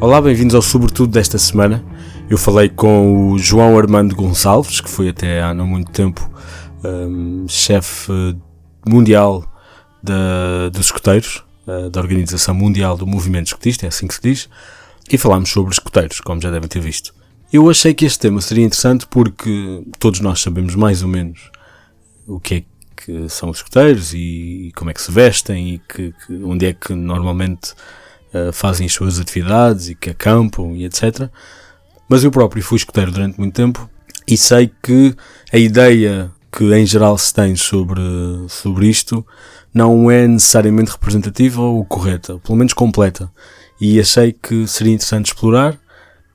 Olá, bem-vindos ao Sobretudo desta semana. Eu falei com o João Armando Gonçalves, que foi até há não muito tempo um, chefe mundial dos escoteiros, uh, da Organização Mundial do Movimento Escotista, é assim que se diz, e falámos sobre escoteiros, como já devem ter visto. Eu achei que este tema seria interessante porque todos nós sabemos mais ou menos o que é que são os escoteiros e como é que se vestem e que, que onde é que normalmente uh, fazem as suas atividades e que acampam e etc. Mas eu próprio fui escoteiro durante muito tempo e sei que a ideia que em geral se tem sobre, sobre isto não é necessariamente representativa ou correta, pelo menos completa. E achei que seria interessante explorar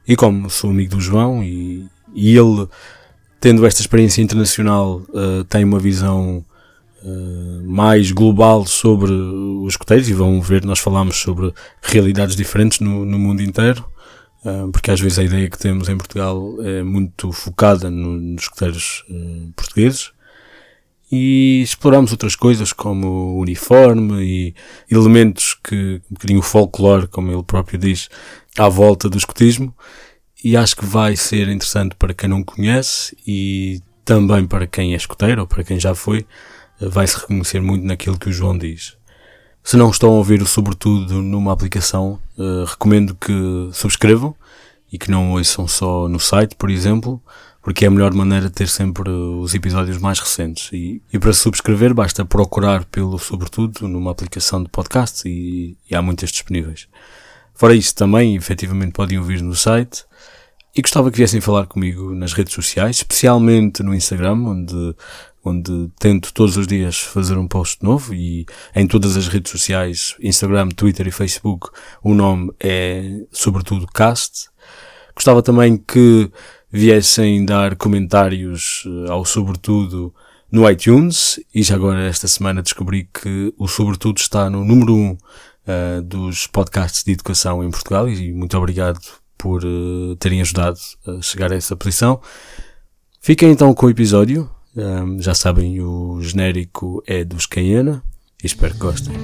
e como sou amigo do João e, e ele, tendo esta experiência internacional, uh, tem uma visão uh, mais global sobre os escoteiros, e vão ver, nós falamos sobre realidades diferentes no, no mundo inteiro, uh, porque às vezes a ideia que temos em Portugal é muito focada no, nos escoteiros portugueses. E exploramos outras coisas como o uniforme e elementos que, um bocadinho folclore, como ele próprio diz, à volta do escotismo e acho que vai ser interessante para quem não conhece e também para quem é escoteiro ou para quem já foi, vai se reconhecer muito naquilo que o João diz. Se não estão a ouvir o sobretudo numa aplicação, uh, recomendo que subscrevam e que não ouçam só no site, por exemplo, porque é a melhor maneira de ter sempre os episódios mais recentes. E, e para subscrever basta procurar pelo sobretudo numa aplicação de podcast e, e há muitas disponíveis. Fora isso, também, efetivamente, podem ouvir no site. E gostava que viessem falar comigo nas redes sociais, especialmente no Instagram, onde, onde tento todos os dias fazer um post novo e em todas as redes sociais, Instagram, Twitter e Facebook, o nome é sobretudo Cast. Gostava também que viessem dar comentários eh, ao sobretudo no iTunes e já agora esta semana descobri que o sobretudo está no número 1 um uh, dos podcasts de educação em Portugal e muito obrigado por uh, terem ajudado a chegar a essa posição. Fiquem então com o episódio. Um, já sabem, o genérico é dos Cayena e espero que gostem.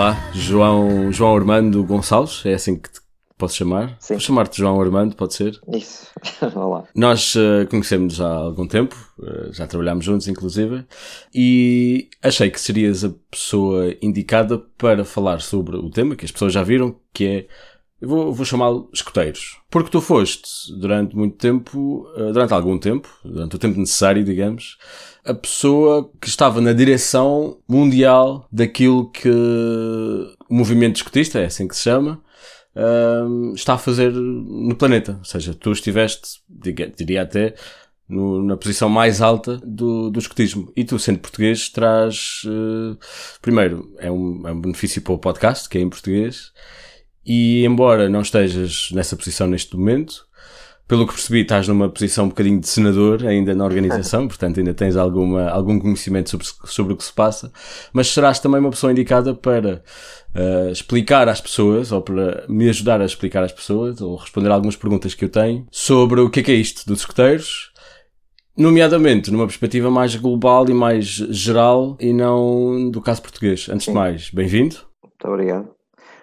Olá, João, João Armando Gonçalves, é assim que te posso chamar? Sim. Vou chamar-te João Armando, pode ser? Isso, olá. Nós uh, conhecemos já há algum tempo, uh, já trabalhámos juntos inclusive, e achei que serias a pessoa indicada para falar sobre o tema que as pessoas já viram, que é eu vou, vou chamá-lo escoteiros. Porque tu foste, durante muito tempo, uh, durante algum tempo, durante o tempo necessário, digamos, a pessoa que estava na direção mundial daquilo que o movimento escotista, é assim que se chama, uh, está a fazer no planeta. Ou seja, tu estiveste, diria até, no, na posição mais alta do, do escotismo. E tu, sendo português, traz, uh, primeiro, é um, é um benefício para o podcast, que é em português, e embora não estejas nessa posição neste momento, pelo que percebi, estás numa posição um bocadinho de senador ainda na organização, portanto ainda tens alguma, algum conhecimento sobre, sobre o que se passa, mas serás também uma pessoa indicada para uh, explicar às pessoas, ou para me ajudar a explicar às pessoas, ou responder algumas perguntas que eu tenho sobre o que é que é isto dos escoteiros, nomeadamente numa perspectiva mais global e mais geral e não do caso português. Antes de mais, bem-vindo. Muito obrigado.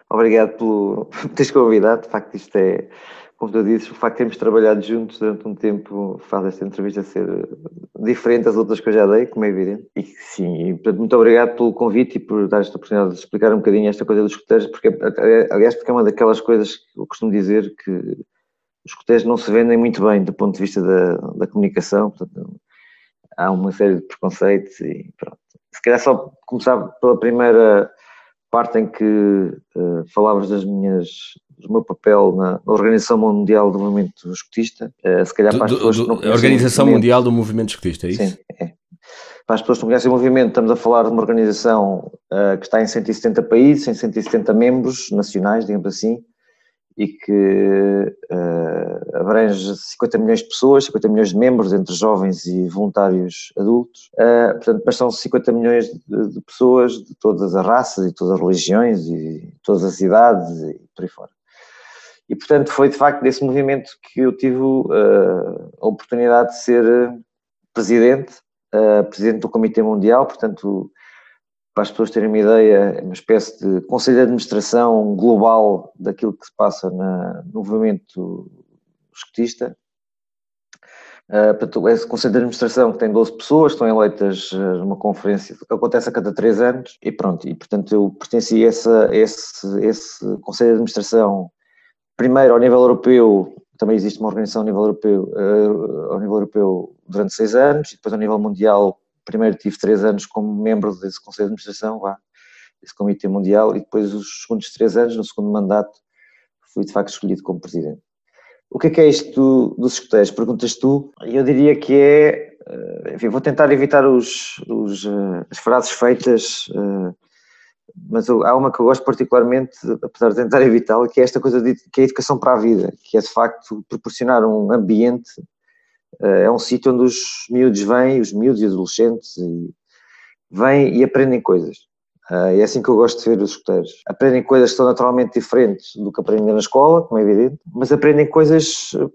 Obrigado por, por teres convidado, de facto isto é como tu dizes, o facto de termos trabalhado juntos durante um tempo faz esta entrevista ser diferente das outras que eu já dei, como é evidente. E sim, e, portanto, muito obrigado pelo convite e por dar esta oportunidade de explicar um bocadinho esta coisa dos escuteiros, porque, aliás, porque é uma daquelas coisas que eu costumo dizer que os escuteiros não se vendem muito bem do ponto de vista da, da comunicação, portanto, há uma série de preconceitos e pronto. Se calhar só começar pela primeira parte em que uh, falavas das minhas do meu papel na, Organização Mundial do Movimento Escotista, uh, se calhar para as pessoas que não conhecem Organização Mundial do Movimento Escotista, é isso? Sim, é. Para as pessoas que não conhecem o movimento, estamos a falar de uma organização uh, que está em 170 países, em 170 membros nacionais, digamos assim, e que uh, abrange 50 milhões de pessoas, 50 milhões de membros entre jovens e voluntários adultos. Uh, portanto, mas são 50 milhões de, de, pessoas de todas as raças e todas as religiões e todas as idades e por aí fora. E, portanto, foi de facto desse movimento que eu tive uh, a oportunidade de ser presidente, presidente do Comitê Mundial, portanto, para as pessoas terem uma ideia, é uma espécie de conselho de administração global daquilo que se passa na, no movimento escotista. Uh, portanto, esse conselho de administração que tem 12 pessoas, estão eleitas uh, numa conferência que acontece a cada 3 anos, e pronto, e portanto eu pertenci a esse, esse, esse conselho de administração, primeiro ao nível europeu, também existe uma organização ao nível europeu, uh, ao nível europeu durante 6 anos, e depois ao nível mundial primeiro tive três anos como membro desse Conselho de Administração, vá, desse Comitê Mundial, e depois os segundos três anos, no segundo mandato, fui de facto escolhido como presidente. O que é que é isto dos escuteiros? Perguntas tu, eu diria que é, eh, enfim, vou tentar evitar os, os eh, as frases feitas, eh, mas há uma que eu gosto particularmente, apesar de tentar evitá-la, que é esta coisa de, que é a educação para a vida, que é de facto proporcionar um ambiente é um sítio onde os miúdos vêm, os miúdos e adolescentes, e vêm e aprendem coisas. Eh, é assim que eu gosto de ver os escuteiros. Aprendem coisas que são naturalmente diferentes do que aprendem na escola, como é evidente, mas aprendem coisas eh,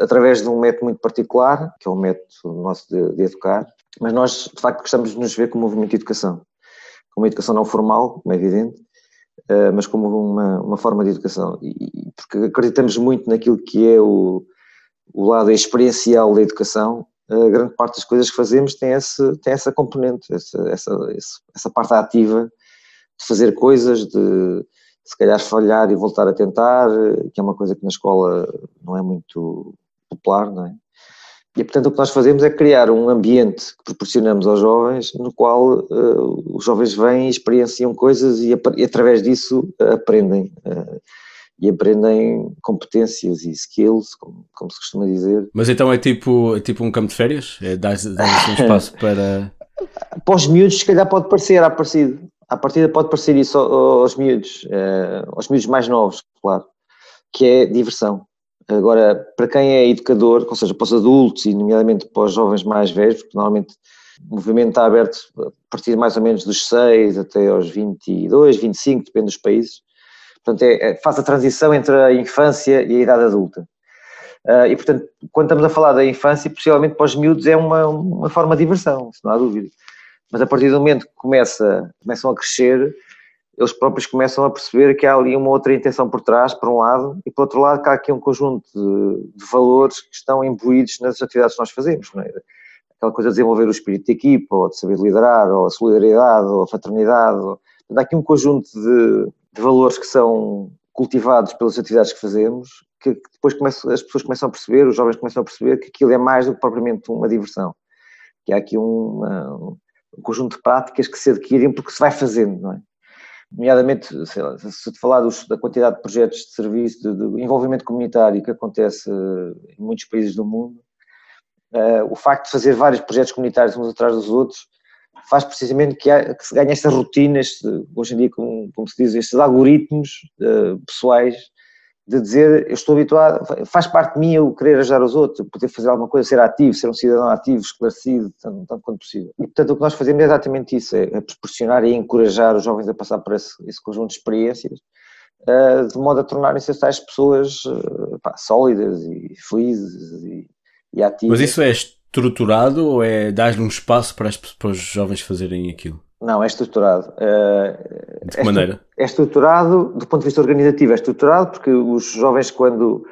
através de um método muito particular, que é o método nosso de, de educar. Mas nós, de facto, gostamos de nos ver como movimento de educação. Como uma educação não formal, como é evidente, mas como uma, uma forma de educação. E, porque acreditamos muito naquilo que é o, o lado experiencial da educação, a grande parte das coisas que fazemos tem, esse, tem essa componente, essa, essa, essa parte ativa de fazer coisas, de se calhar falhar e voltar a tentar, que é uma coisa que na escola não é muito popular, não é? E portanto o que nós fazemos é criar um ambiente que proporcionamos aos jovens, no qual uh, os jovens vêm, experienciam coisas e, e através disso aprendem. Uh, e aprendem competências e skills, como, como, se costuma dizer. Mas então é tipo, é tipo um campo de férias? É dar, dar um espaço para. Para os miúdos, se calhar pode parecer, à partida. À partida pode parecer isso aos miúdos, eh, aos miúdos mais novos, claro, que é diversão. Agora, para quem é educador, ou seja, para os adultos e nomeadamente para os jovens mais velhos, porque normalmente o movimento está aberto a partir mais ou menos dos 6 até aos 22, 25, depende dos países, Portanto, é, é, faz a transição entre a infância e a idade adulta. Uh, e, portanto, quando estamos a falar da infância, possivelmente para os miúdos é uma, uma forma de diversão, se não há dúvida. Mas a partir do momento que começa, começam a crescer, eles próprios começam a perceber que há ali uma outra intenção por trás, por um lado, e por outro lado que há aqui um conjunto de, de valores que estão imbuídos nas atividades que nós fazemos. É? Aquela coisa de desenvolver o espírito de equipa, ou de saber liderar, ou a solidariedade, ou a fraternidade. Ou... Há aqui um conjunto de, de valores que são cultivados pelas atividades que fazemos, que depois começam, as pessoas começam a perceber, os jovens começam a perceber que aquilo é mais do que propriamente uma diversão. Que há aqui um conjunto de práticas que se adquirem porque se vai fazendo, não é? Nomeadamente, lá, se te falar dos, da quantidade de projetos de serviço, de, de, envolvimento comunitário que acontece em muitos países do mundo, uh, o facto de fazer vários projetos comunitários uns atrás dos outros faz precisamente que, há, que se ganhe estas rotinas, hoje em dia, como, como se diz, estes algoritmos uh, pessoais de dizer eu estou habituado, faz parte de mim eu querer ajudar os outros, poder fazer alguma coisa, ser ativo, ser um cidadão ativo, esclarecido, tanto, tanto quanto possível. E portanto o que nós fazemos é exatamente isso, é, é proporcionar e encorajar os jovens a passar por esse, esse conjunto de experiências, uh, de modo a tornarem-se tais pessoas uh, pá, sólidas e felizes e, e ativas. Mas isso é estruturado ou é dar-lhe um espaço para, as, para os jovens fazerem aquilo? Não, é estruturado. Uh, de que é maneira? É estruturado, do ponto de vista organizativo, é estruturado porque os jovens, quando,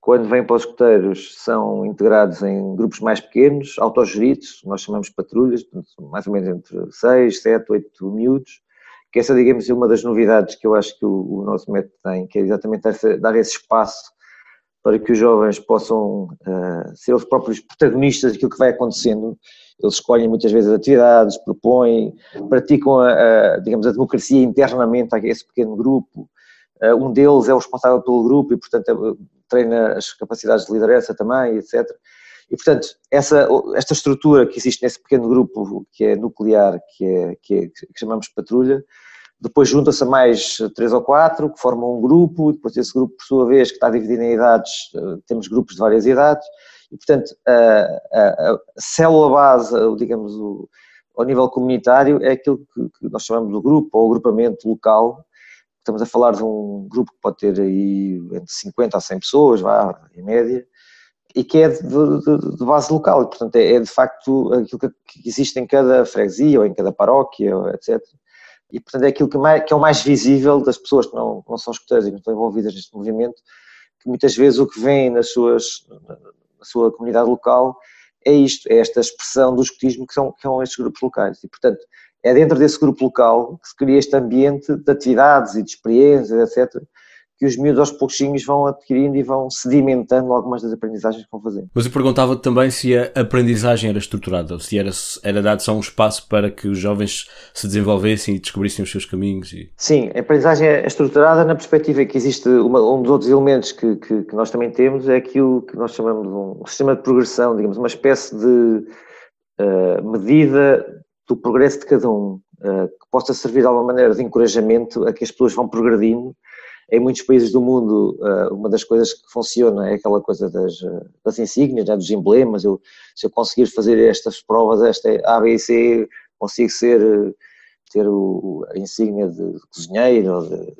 quando vêm para os escuteiros, são integrados em grupos mais pequenos, autogeridos, nós chamamos patrulhas, mais ou menos entre 6, 7, 8 miúdos, que essa, digamos, é uma das novidades que eu acho que o, o nosso método tem, que é exatamente dar esse espaço para que os jovens possam uh, ser os próprios protagonistas daquilo que vai acontecendo. Eles escolhem muitas vezes atividades, propõem, praticam, a, a digamos, a democracia internamente a esse pequeno grupo. Uh, um deles é o responsável pelo grupo e, portanto, é, treina as capacidades de liderança também, etc. E, portanto, essa, esta estrutura que existe nesse pequeno grupo, que é nuclear, que, é, que, é, que chamamos patrulha, depois junta-se a mais três ou quatro que formam um grupo, e depois esse grupo, por sua vez, que está dividido em idades, temos grupos de várias idades, e portanto a, a, a célula base, digamos, o, ao nível comunitário é aquilo que, que nós chamamos do grupo ou agrupamento local, estamos a falar de um grupo que pode ter aí entre 50 a 100 pessoas, vá, em média, e que é de, de, de base local, e, portanto é, é, de facto aquilo que, existe em cada freguesia ou em cada paróquia, etc. E portanto é aquilo que, mais, que é o mais visível das pessoas que não, não são escuteiras e não estão envolvidas neste movimento, que muitas vezes o que vem nas suas, na sua comunidade local é isto, é esta expressão do escutismo que são, que são estes grupos locais. E portanto é dentro desse grupo local que se cria este ambiente de atividades e de experiências, etc., que os miúdos aos pouquinhos vão adquirindo e vão sedimentando algumas das aprendizagens que vão fazendo. Mas eu perguntava também se a aprendizagem era estruturada, ou se era, era dado só um espaço para que os jovens se desenvolvessem e descobrissem os seus caminhos. E... Sim, a aprendizagem é estruturada na perspectiva que existe uma, um dos outros elementos que, que, que, nós também temos é aquilo que nós chamamos de um sistema de progressão, digamos, uma espécie de uh, medida do progresso de cada um, uh, que possa servir de alguma maneira de encorajamento a que as pessoas vão progredindo. Em muitos países do mundo, uh, uma das coisas que funciona é aquela coisa das, das insígnias, né, dos emblemas. Eu, se eu conseguir fazer estas provas, esta A, B e C, consigo ser, ter o, a insígnia de cozinheiro ou de,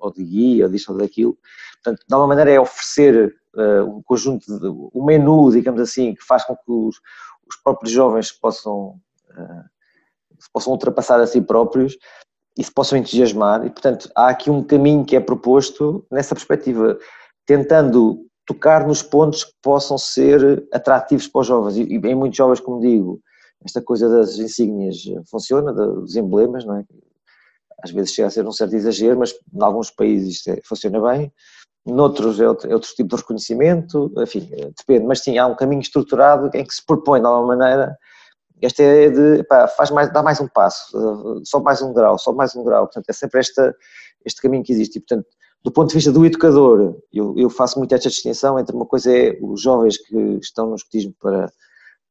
ou de guia, ou disto ou daquilo. Portanto, de alguma maneira é oferecer uh, um conjunto, de, um menu, digamos assim, que faz com que os, os próprios jovens possam se possam ultrapassar a si próprios se possam entusiasmar. E, portanto, há aqui um caminho que é proposto nessa perspectiva, tentando tocar nos pontos que possam ser atrativos para os jovens. E, em muitos jovens, como digo, esta coisa das insígnias funciona, dos emblemas, não é? Às vezes chega a ser um certo exagero, mas em alguns países é, funciona bem. Noutros é outro, é outro tipo de reconhecimento, enfim, depende. Mas sim, há um caminho estruturado em que se propõe, de alguma maneira, esta é de, pá, faz mais, dá mais um passo, eh, só mais um grau, só mais um grau. Portanto, é sempre esta, este caminho que existe. E, portanto, do ponto de vista do educador, eu, eu faço muito esta distinção entre uma coisa é os jovens que estão no escotismo para,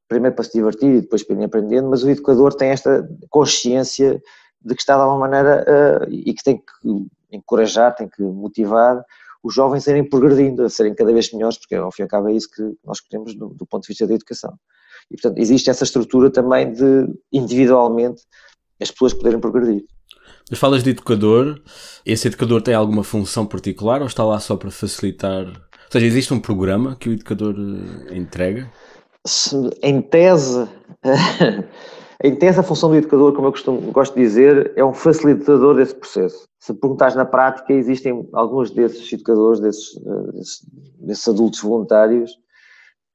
primeiro para se divertir e depois para ir aprendendo, mas o educador tem esta consciência de que está de alguma maneira uh, e que tem que encorajar, tem que motivar os jovens a irem progredindo, a serem cada vez melhores, porque ao fim e ao cabo é isso que nós queremos do, do ponto de vista da educação. E, portanto, existe essa estrutura também de, individualmente, as pessoas poderem progredir. Mas falas de educador, esse educador tem alguma função particular ou está lá só para facilitar? Ou seja, existe um programa que o educador eh, entrega? Em tese, em tese a função do educador, como eu costumo, gosto de dizer, é um facilitador desse processo. Se perguntares na prática, existem alguns desses educadores, desses, eh, desses, desses adultos voluntários,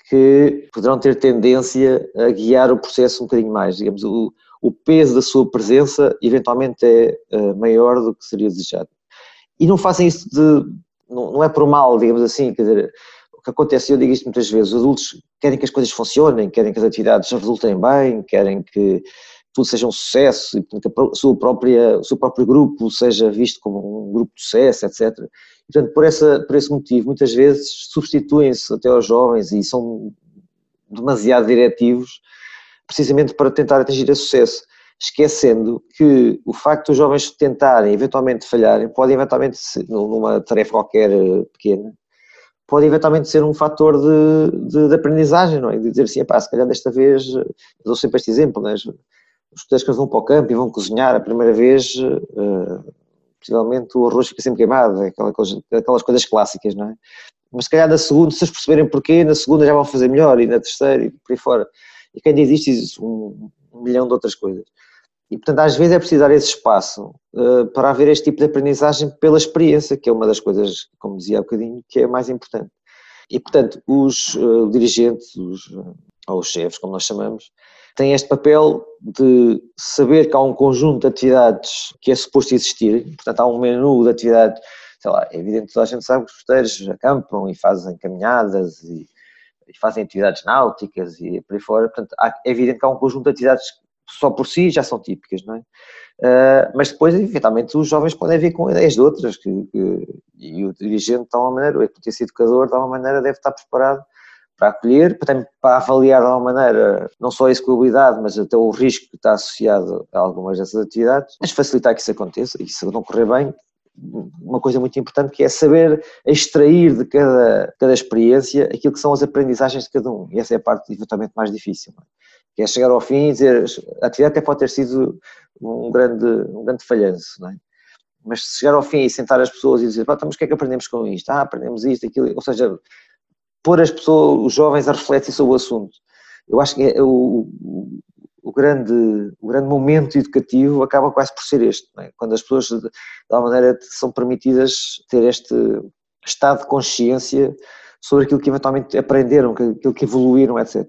que poderão ter tendência a guiar o processo um bocadinho mais. Digamos, o, o peso da sua presença eventualmente é uh, maior do que seria desejado. E não fazem isso de. Não, não, é por mal, digamos assim, quer dizer, o que acontece, eu digo isto muitas vezes, os adultos querem que as coisas funcionem, querem que as atividades resultem bem, querem que tudo seja um sucesso e que a sua própria, o seu próprio grupo seja visto como um grupo de sucesso, etc. Portanto, por, essa, por esse motivo, muitas vezes substituem-se até aos jovens e são demasiado diretivos, precisamente para tentar atingir esse sucesso, esquecendo que o facto dos jovens tentarem, eventualmente falharem, pode eventualmente, numa tarefa qualquer eh, pequena, pode eventualmente ser um fator de, de, de aprendizagem, não é? De dizer assim, pá, se calhar desta vez, eu dou sempre este exemplo, não é? os que vão para o campo e vão cozinhar a primeira vez, uh, possivelmente o arroz fica sempre queimado, aquela coisa, aquelas coisas clássicas, não é? Mas se calhar na segunda, se eles perceberem porquê, na segunda já vão fazer melhor e na terceira e por aí fora. E quem diz isto diz um, um milhão de outras coisas. E portanto às vezes é preciso dar esse espaço uh, para haver este tipo de aprendizagem pela experiência, que é uma das coisas, como dizia há bocadinho, que é mais importante. E portanto os uh, dirigentes, os, ou os chefes, como nós chamamos, tem este papel de saber que há um conjunto de atividades que é suposto existir, portanto há um menu de atividades, sei lá, é evidente que toda a gente sabe que os escuteiros acampam e fazem caminhadas e, e, fazem atividades náuticas e por aí fora, portanto há, é evidente que há um conjunto de atividades que só por si já são típicas, não é? Uh, mas depois, eventualmente, os jovens podem vir com ideias de outras, que, que, e o dirigente, de alguma maneira, o esse educador, de alguma maneira, deve estar preparado para acolher, para, para avaliar de alguma maneira não só a execuibilidade, mas até o risco que está associado a algumas dessas atividades, mas facilitar que isso aconteça e se não correr bem, uma coisa muito importante que é saber extrair de cada, cada experiência aquilo que são as aprendizagens de cada um. E essa é a parte eventualmente mais difícil. É? Que é chegar ao fim e dizer a atividade até pode ter sido um grande, um grande falhanço, não é? Mas chegar ao fim e sentar as pessoas e dizer, então, mas o que é que aprendemos com isto? Ah, aprendemos isto, aquilo, ou seja, pôr as pessoas, os jovens a refletir sobre o assunto. Eu acho que é o, o, grande, o grande momento educativo acaba quase por ser este, é? quando as pessoas, de alguma maneira, são permitidas ter este estado de consciência sobre aquilo que eventualmente aprenderam, aquilo que evoluíram, etc.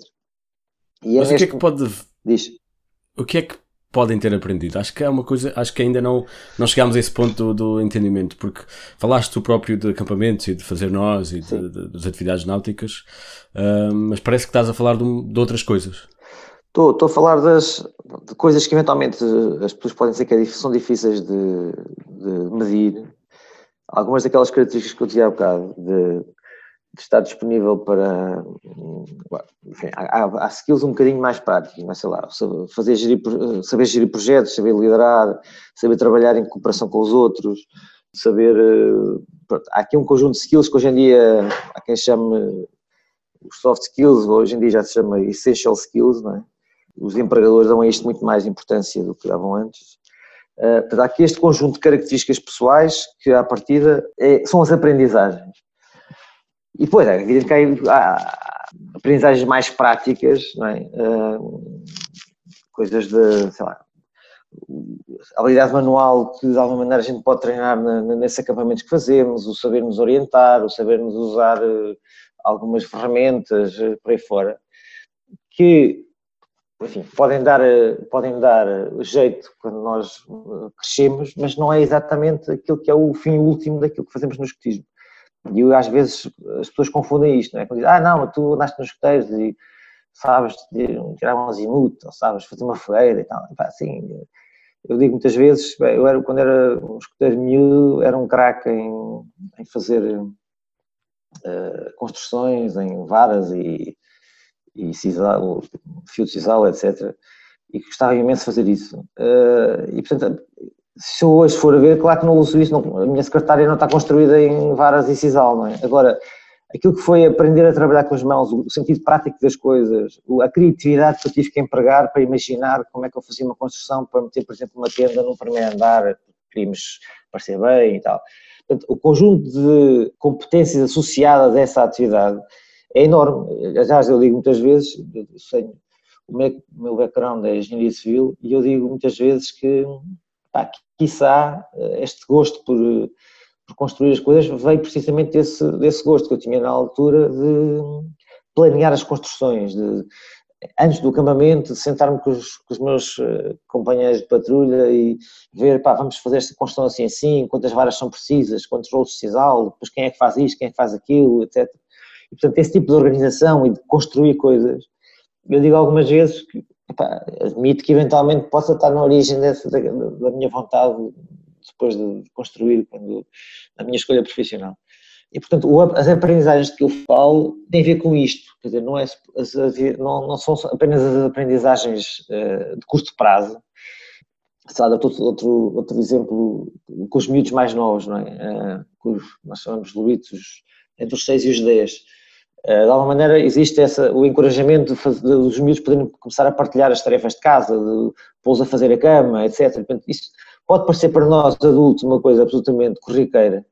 E é Mas o que é que pode... Diz. O que é que podem ter aprendido. Acho que é uma coisa, acho que ainda não, não chegámos a esse ponto do, do entendimento, porque falaste tu próprio de acampamentos e de fazer nós e de, de, das atividades náuticas, uh, mas parece que estás a falar de, de outras coisas. Estou, estou a falar das de coisas que eventualmente as pessoas podem dizer que é são difíceis de, medir. Algumas daquelas características que eu dizia há bocado, de estar disponível para. Enfim, há, há, skills um bocadinho mais práticos, mas sei lá, fazer gerir, saber gerir projetos, saber liderar, saber trabalhar em cooperação com os outros, saber. Eh, há aqui um conjunto de skills que hoje em dia há quem chame os soft skills, hoje em dia já se chama essential skills, não é? Os empregadores dão a isto muito mais importância do que davam antes. Uh, há aqui este conjunto de características pessoais que, à partida, é, são as aprendizagens. E depois, é evidente que há aprendizagens mais práticas, é? uh, coisas de, sei lá, habilidade manual que de alguma maneira a gente pode treinar na, nesses acampamentos que fazemos, o saber nos orientar, o saber nos usar uh, algumas ferramentas uh, por aí fora, que enfim, podem dar, podem dar jeito quando nós crescemos, mas não é exatamente aquilo que é o fim último daquilo que fazemos no escotismo. E eu, às vezes as pessoas confundem isto, não é? Quando dizem, ah, não, tu andaste nos escuteiros e sabes tirar um azimuth, ou sabes fazer uma fogueira e tal. E, pá, assim, eu digo muitas vezes, eu era, quando era um escuteiro miúdo, era um craque em, em fazer uh, construções em varas e, e sisal, fio de sisal, etc. E gostava imenso de fazer isso. Uh, e, portanto, se eu hoje for a ver, claro que não uso isso, a minha secretária não está construída em varas e sisal, não é? Agora, aquilo que foi aprender a trabalhar com as mãos, o sentido prático das coisas, a criatividade que eu tive que empregar para imaginar como é que eu fazia uma construção para meter, por exemplo, uma tenda no primeiro andar, queríamos parecer bem e tal. Portanto, o conjunto de competências associadas a essa atividade é enorme. Já eu digo muitas vezes, sei, o meu background é engenharia civil e eu digo muitas vezes que pá, quiçá eh, este gosto por, por, construir as coisas veio precisamente desse, desse gosto que eu tinha na altura de planear as construções, de, antes do acampamento, sentar-me com, com os, meus eh, companheiros de patrulha e ver, pá, vamos fazer esta construção assim assim, quantas varas são precisas, quantos rolos de sisal, depois quem é que faz isto, quem é que faz aquilo, etc. E, portanto, esse tipo de organização e de construir coisas, eu digo algumas vezes que epá, admito que eventualmente possa estar na origem dessa, da, da, minha vontade depois de construir quando, a minha escolha profissional. E, portanto, o, as aprendizagens que eu falo têm a ver com isto, quer dizer, não, é, não, não são apenas as aprendizagens uh, de curto prazo, sei lá, outro, outro, exemplo com os miúdos mais novos, não é? Uh, nós chamamos de entre os 6 e os 10 eh, de alguma maneira existe essa, o encorajamento de fazer, dos miúdos poderem começar a partilhar as tarefas de casa, de pô-los a fazer a cama, etc. Portanto, isso pode parecer para nós adultos uma coisa absolutamente corriqueira,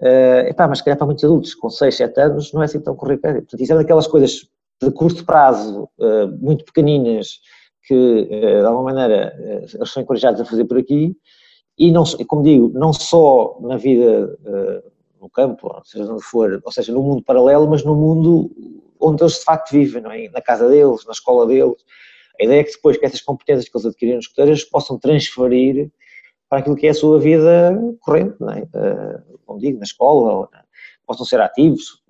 uh, epá, mas se calhar para muitos adultos com 6, 7 anos não é assim tão corriqueira. Portanto, isso é daquelas coisas de curto prazo, uh, muito pequeninas, que uh, de alguma maneira eles são encorajados a fazer por aqui, e não, como digo, não só na vida no campo, seja onde for, ou seja, no mundo paralelo, mas no mundo onde eles de facto vivem, não é? na casa deles, na escola deles. A ideia é que depois que essas competências que eles adquiriram nos escuteiras possam transferir para aquilo que é a sua vida corrente, não é? Uh, como digo, na escola, possam ser ativos.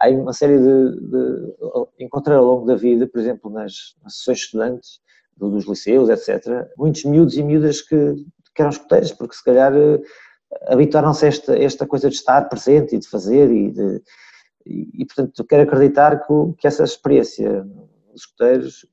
Há uma série de, de, Encontrei ao longo da vida, por exemplo, nas, nas sessões estudantes, dos liceus, etc., muitos miúdos e miúdas que, que eram escuteiros, porque se calhar habituaram-se a esta, esta coisa de estar presente e de fazer e de, e, e portanto, quero acreditar que, que essa experiência dos escuteiros,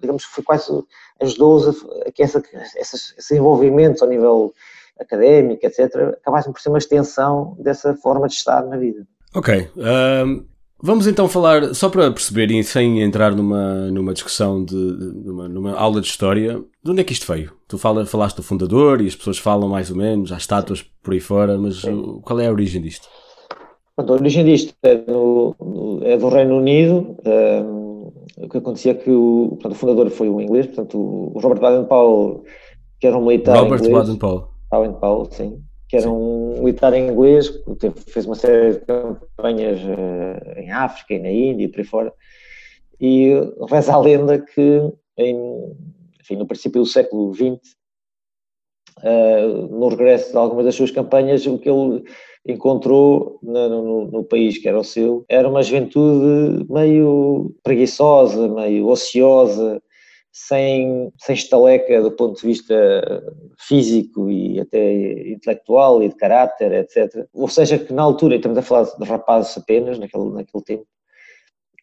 digamos que foi quase, ajudou-os a, a, que essa, esse, esse envolvimento ao nível académico, etc., acabassem por ser uma extensão dessa forma de estar na vida. Ok. Um, vamos então falar, só para perceber e sem entrar numa, numa discussão, de, numa, numa, aula de história, de onde é que isto veio? Tu fala, falaste do fundador e as pessoas falam mais ou menos, há estátuas por aí fora, mas Sim. qual é a origem disto? a origem disto é do, é do Reino Unido. Um, o que acontecia é que o, portanto, o fundador foi um inglês, portanto, o Robert Baden-Powell, que era um militar Robert Baden-Powell. Baden-Powell, sim que era um militar inglês, que fez uma série de campanhas uh, em África e na Índia e por aí fora, e reza a lenda que em, enfim, no princípio do século XX, uh, eh, no regresso de algumas das suas campanhas, o que ele encontrou no, no, no, país que era o seu era uma juventude meio preguiçosa, meio ociosa, sem, sem estaleca do ponto de vista físico e até intelectual e de caráter, etc. Ou seja, que na altura, estamos a falar de rapazes apenas, naquele, naquele tempo,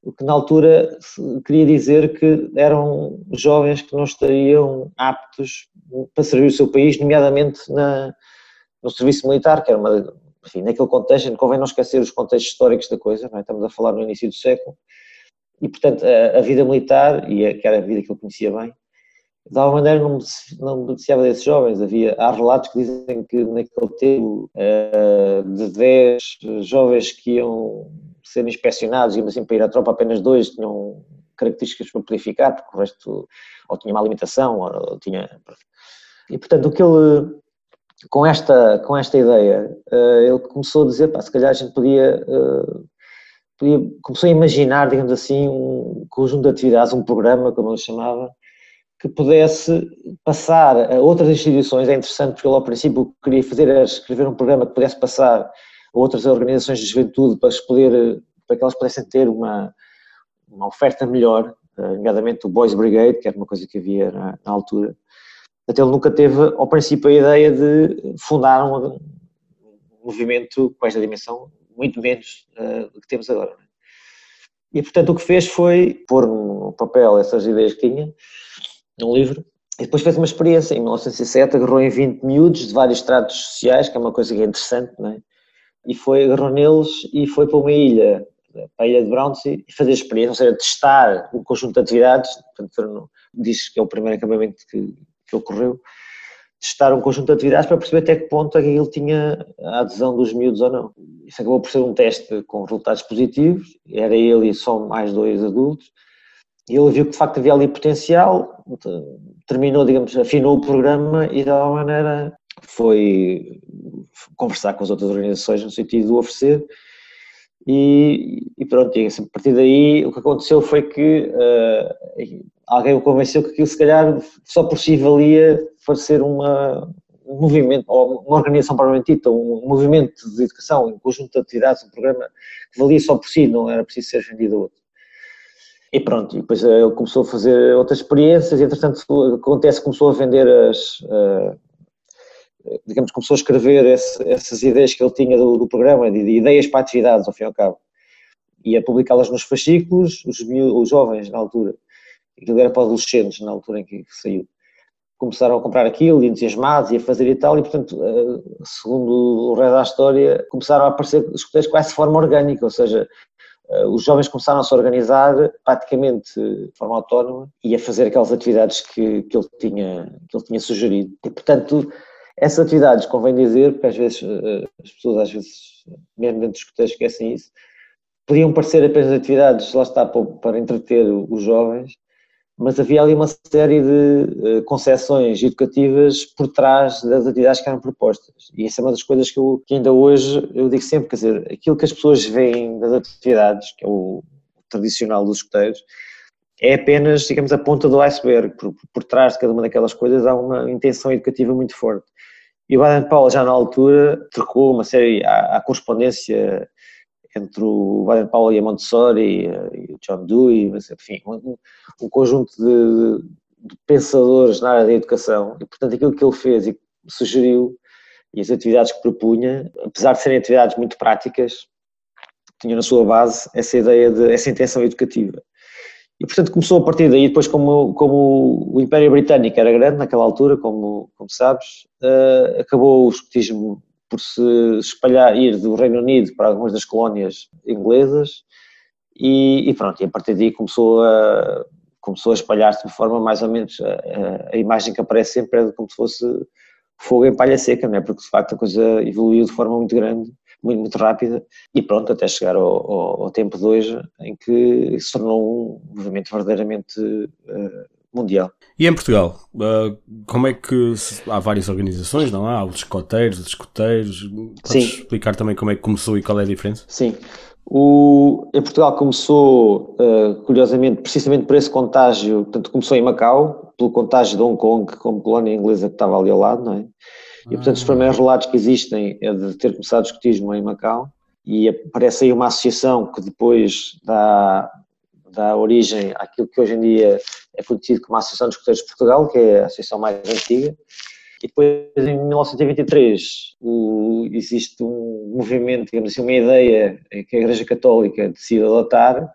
o que na altura queria dizer que eram jovens que não estariam aptos para servir o seu país, nomeadamente na, no serviço militar, que era uma, enfim, naquele contexto, convém não esquecer os contextos históricos da coisa, é? estamos a falar no início do século, e, portanto, a, a vida militar, e que era a vida que ele conhecia bem, de alguma maneira não, não beneficiava desses jovens. Havia, há relatos que dizem que naquele tempo uh, de 10 jovens que iam ser inspecionados, e assim, para ir à tropa apenas dois tinham características para poder ficar, porque o resto ou tinha uma alimentação, ou, tinha... E portanto o que ele, com esta, com esta ideia, uh, ele começou a dizer, pá, se calhar a gente podia uh, começou a imaginar, digamos assim, um conjunto de atividades, um programa, como ele chamava, que pudesse passar a outras instituições. É interessante porque ele, ao princípio, queria fazer era escrever um programa que pudesse passar outras organizações de juventude para, poder, para que elas pudessem ter uma, uma oferta melhor, eh, nomeadamente o Boys Brigade, que era uma coisa que havia na, na altura. Até ele nunca teve, ao princípio, a ideia de fundar um, um movimento com esta dimensão muito menos uh, do que temos agora. É? E, portanto, o que fez foi pôr no papel essas ideias que tinha, num livro, e depois fez uma experiência. Em 1907 agarrou em 20 miúdos de vários estratos sociais, que é uma coisa que é interessante, não é? E foi, neles e foi para uma ilha, para a ilha de Brownsea, e fazer experiência, ou seja, testar um conjunto de atividades, portanto, diz que é o primeiro acampamento que, que ocorreu, testar um conjunto de atividades para perceber até que ponto é que ele tinha a adesão dos miúdos ou não. Isso acabou por ser um teste com resultados positivos, era ele e só mais dois adultos, e ele viu que de facto havia ali potencial, terminou, digamos, afinou o programa e de alguma maneira foi conversar com as outras organizações no sentido de oferecer e, e pronto, e assim, a partir daí o que aconteceu foi que uh, alguém o convenceu que aquilo se calhar só por si valia fazer uma, um movimento, ou uma organização propriamente dita, um movimento de educação, um conjunto de atividades, um programa que valia só por si, não era preciso ser vendido a outro. E pronto, e depois ele começou a fazer outras experiências e entretanto acontece começou a vender as, uh, digamos, começou a escrever esse, essas ideias que ele tinha do, do programa, de, de, ideias para atividades, ao fim e ao cabo, e a publicá-las nos fascículos, os, os jovens na altura, aquilo era para adolescentes na altura em que saiu. Começaram a comprar aquilo, entusiasmados e a fazer e tal, e portanto, eh, segundo o resto da história, começaram a aparecer os escuteiros quase de forma orgânica, ou seja, eh, os jovens começaram a se organizar praticamente de forma autónoma e a fazer aquelas atividades que, que, ele, tinha, que ele tinha sugerido. E, portanto, essas atividades, convém dizer, porque às vezes eh, as pessoas, às vezes, mesmo dentro dos escuteiros, esquecem isso, podiam parecer apenas atividades, lá está, para, entreter os jovens, mas havia ali uma série de uh, concessões educativas por trás das atividades que eram propostas. E essa é uma das coisas que, eu, que ainda hoje eu digo sempre, quer dizer, aquilo que as pessoas veem das atividades, que é o tradicional dos escuteiros, é apenas, digamos, a ponta do iceberg. Por, por trás de cada uma daquelas coisas há uma intenção educativa muito forte. E o Baden-Powell já na altura trocou uma série, há correspondência entre o Baden Powell e a Montessori e o John Dewey, mas, enfim, um, um conjunto de, de, pensadores na área da educação e, portanto, aquilo que ele fez e sugeriu e as atividades que propunha, apesar de serem atividades muito práticas, tinha na sua base essa ideia de essa intenção educativa. E portanto começou a partir daí, depois como, como o Império Britânico era grande naquela altura, como, como sabes, uh, acabou o escotismo por se espalhar, ir do Reino Unido para algumas das colónias inglesas e, e pronto, e a partir daí começou a, começou a espalhar-se de forma mais ou menos, a, a, imagem que aparece sempre é como se fosse fogo em palha seca, não é? porque de facto a coisa evoluiu de forma muito grande, muito, muito rápida, e pronto, até chegar ao, ao, ao tempo de hoje, em que se tornou um movimento verdadeiramente uh, mundial. E em Portugal, uh, como é que se, há várias organizações, não há? Há os escoteiros, os escoteiros, podes Sim. explicar também como é que começou e qual é a diferença? Sim, o, em Portugal começou, uh, curiosamente, precisamente por esse contágio, portanto começou em Macau, pelo contágio de Hong Kong como colónia inglesa que estava ali ao lado, não é? E portanto os primeiros relatos que existem é de ter começado o escotismo em Macau e aparece aí uma associação que depois dá, dá origem àquilo que hoje em dia é conhecido como a Associação de Escoteiros de Portugal, que é a associação mais antiga, e depois, em 1923, o, existe um movimento, digamos assim, uma ideia que a Igreja Católica decide adotar,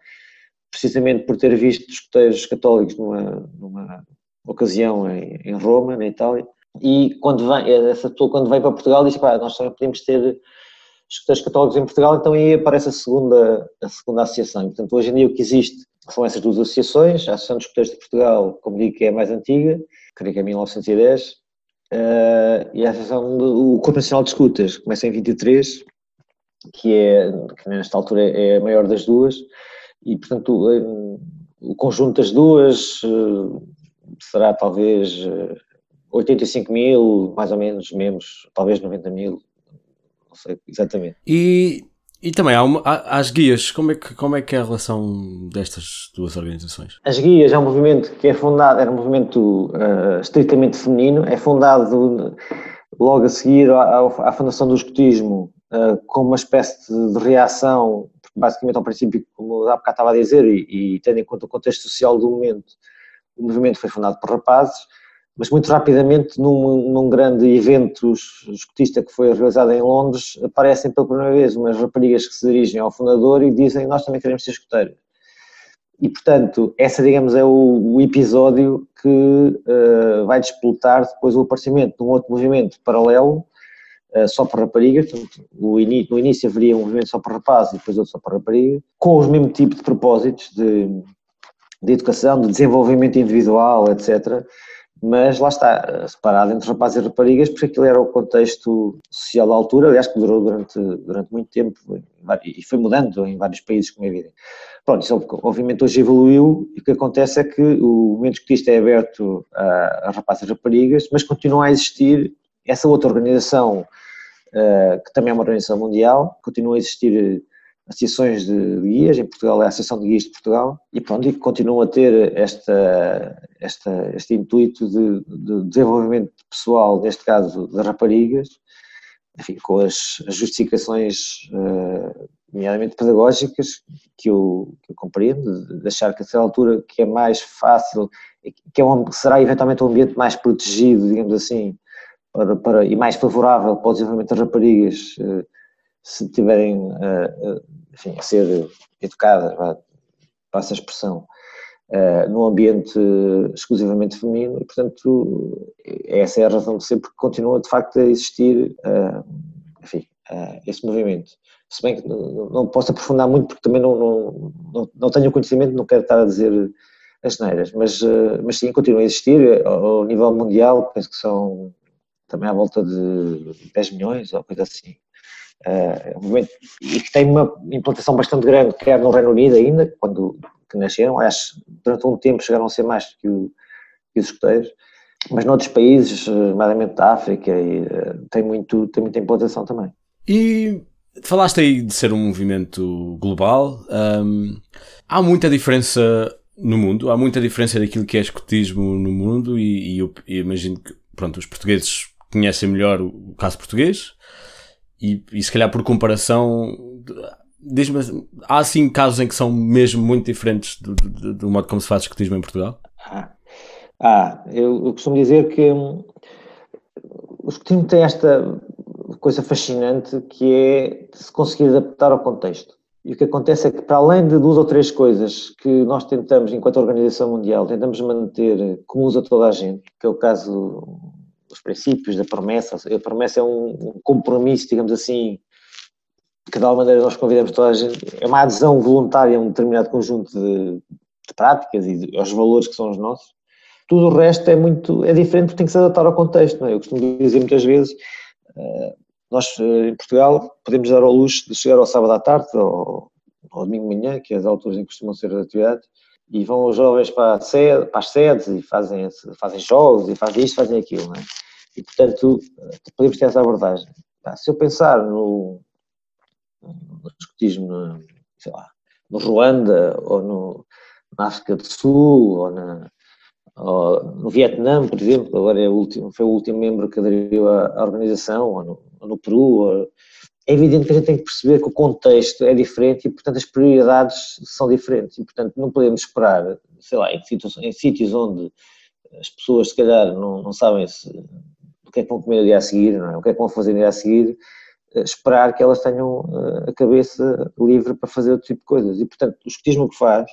precisamente por ter visto escoteiros católicos numa, numa ocasião em, em, Roma, na Itália, e quando vem, essa pessoa quando vem para Portugal diz, pá, nós também podemos ter escoteiros católicos em Portugal, então aí aparece a segunda, a segunda associação. E, portanto, hoje em dia o que existe são essas duas associações, a Associação dos Escoteiros de Portugal, como digo, que é a mais antiga, creio que é 1910, Uh, e a Associação do Corpo Nacional de Escutas começa em 23, que é, que nesta altura é a maior das duas, e portanto o, o conjunto das duas uh, será talvez 85 eh, mil, mais ou menos, membros, talvez 90 mil, não sei exatamente. E e também há, uma, há, as guias, como é, que, como é que é a relação destas duas organizações? As guias é um movimento que é fundado, era um movimento uh, estritamente feminino, é fundado logo a seguir à, à fundação do escotismo uh, como uma espécie de, reação, basicamente ao princípio, como há bocado estava a dizer, e, e tendo em conta o contexto social do momento, o movimento foi fundado por rapazes, mas muito rapidamente, num, num grande evento escutista que foi realizado em Londres, aparecem pela primeira vez umas raparigas que se dirigem ao fundador e dizem: Nós também queremos ser escuteiros. E, portanto, essa, digamos, é o, o episódio que uh, vai despoltar depois o aparecimento de um outro movimento paralelo, uh, só para raparigas. Portanto, no início haveria um movimento só para rapazes e depois outro só para raparigas, com os mesmo tipo de propósitos de, de educação, de desenvolvimento individual, etc mas lá está, separado entre rapazes e raparigas, porque aquilo era o contexto social da altura, aliás, que durou durante, durante muito tempo e foi mudando em vários países, como é evidente. Pronto, isso obviamente hoje evoluiu e o que acontece é que o movimento escutista é aberto a, a rapazes e raparigas, mas continua a existir essa outra organização, uh, que também é uma organização mundial, continua a existir associações de guias, em Portugal é a Associação de Guias de Portugal, e pronto, e continuam a ter esta, esta, este intuito de, de, desenvolvimento pessoal, neste caso de raparigas, enfim, com as, as justificações, uh, nomeadamente pedagógicas, que eu, que eu compreendo, de achar que a certa altura que é mais fácil, que é um, será eventualmente um ambiente mais protegido, digamos assim, para, para, e mais favorável para o desenvolvimento das raparigas, uh, se tiverem uh, enfim, a ser educadas, passa a expressão, uh, num ambiente exclusivamente feminino e, portanto, essa é a razão de ser porque continua de facto a existir, uh, enfim, esse movimento. Se bem que não, não, posso aprofundar muito porque também não, não, não, não tenho conhecimento, não quero estar a dizer as neiras, mas, mas sim, continua a existir ao, ao nível mundial, penso que são também à volta de 10 milhões ou coisa assim uh, e que tem uma implantação bastante grande, quer no Reino Unido ainda, quando que nasceram, acho durante um tempo chegaram a ser mais que, o, que os escuteiros, mas noutros países, nomeadamente da África, e, uh, tem, muito, tem muita implantação também. E falaste aí de ser um movimento global, há muita diferença no mundo, há muita diferença daquilo que é escutismo no mundo? E, e eu, eu imagino que pronto, os portugueses conhecem melhor o caso português, e, e se calhar por comparação, diz-me, há assim casos em que são mesmo muito diferentes do, do, do modo como se faz escotismo em Portugal? Ah, ah eu, eu, costumo dizer que hum, o escotismo tem esta coisa fascinante que é se conseguir adaptar ao contexto. E o que acontece é que, para além de duas ou três coisas que nós tentamos, enquanto Organização Mundial, tentamos manter comuns a toda a gente, que é o caso dos princípios, da promessa. A promessa é um compromisso, digamos assim, que de alguma maneira nós convidamos toda a gente, é uma adesão voluntária a um determinado conjunto de, de práticas e de, aos valores que são os nossos. Tudo o resto é muito, é diferente porque tem que se adaptar ao contexto, não é? Eu costumo dizer muitas vezes, uh, nós, eh, em Portugal, podemos dar ao luxo de chegar ao sábado à tarde ou ao domingo de manhã, que é as alturas em que costumam ser as atividades, e vão os jovens para, sede, para as sedes e fazem, fazem jogos e fazem isto, fazem aquilo, é? E, portanto, podemos ter essa abordagem. Se eu pensar no, no escotismo, sei lá, no Ruanda ou no, na África do Sul ou na, no Vietnã, por exemplo, agora é o último, foi o último membro que aderiu à organização, ou no, ou no Peru. Ou, é evidente que a gente tem que perceber que o contexto é diferente e, portanto, as prioridades são diferentes. E, portanto, não podemos esperar, sei lá, em sítios, em sítios onde as pessoas, se calhar, não, não sabem se, o que é que vão comer no dia a seguir, não é? o que é que vão fazer no dia a seguir, eh, esperar que elas tenham eh, a cabeça livre para fazer outro tipo de coisas. E, portanto, o escotismo que faz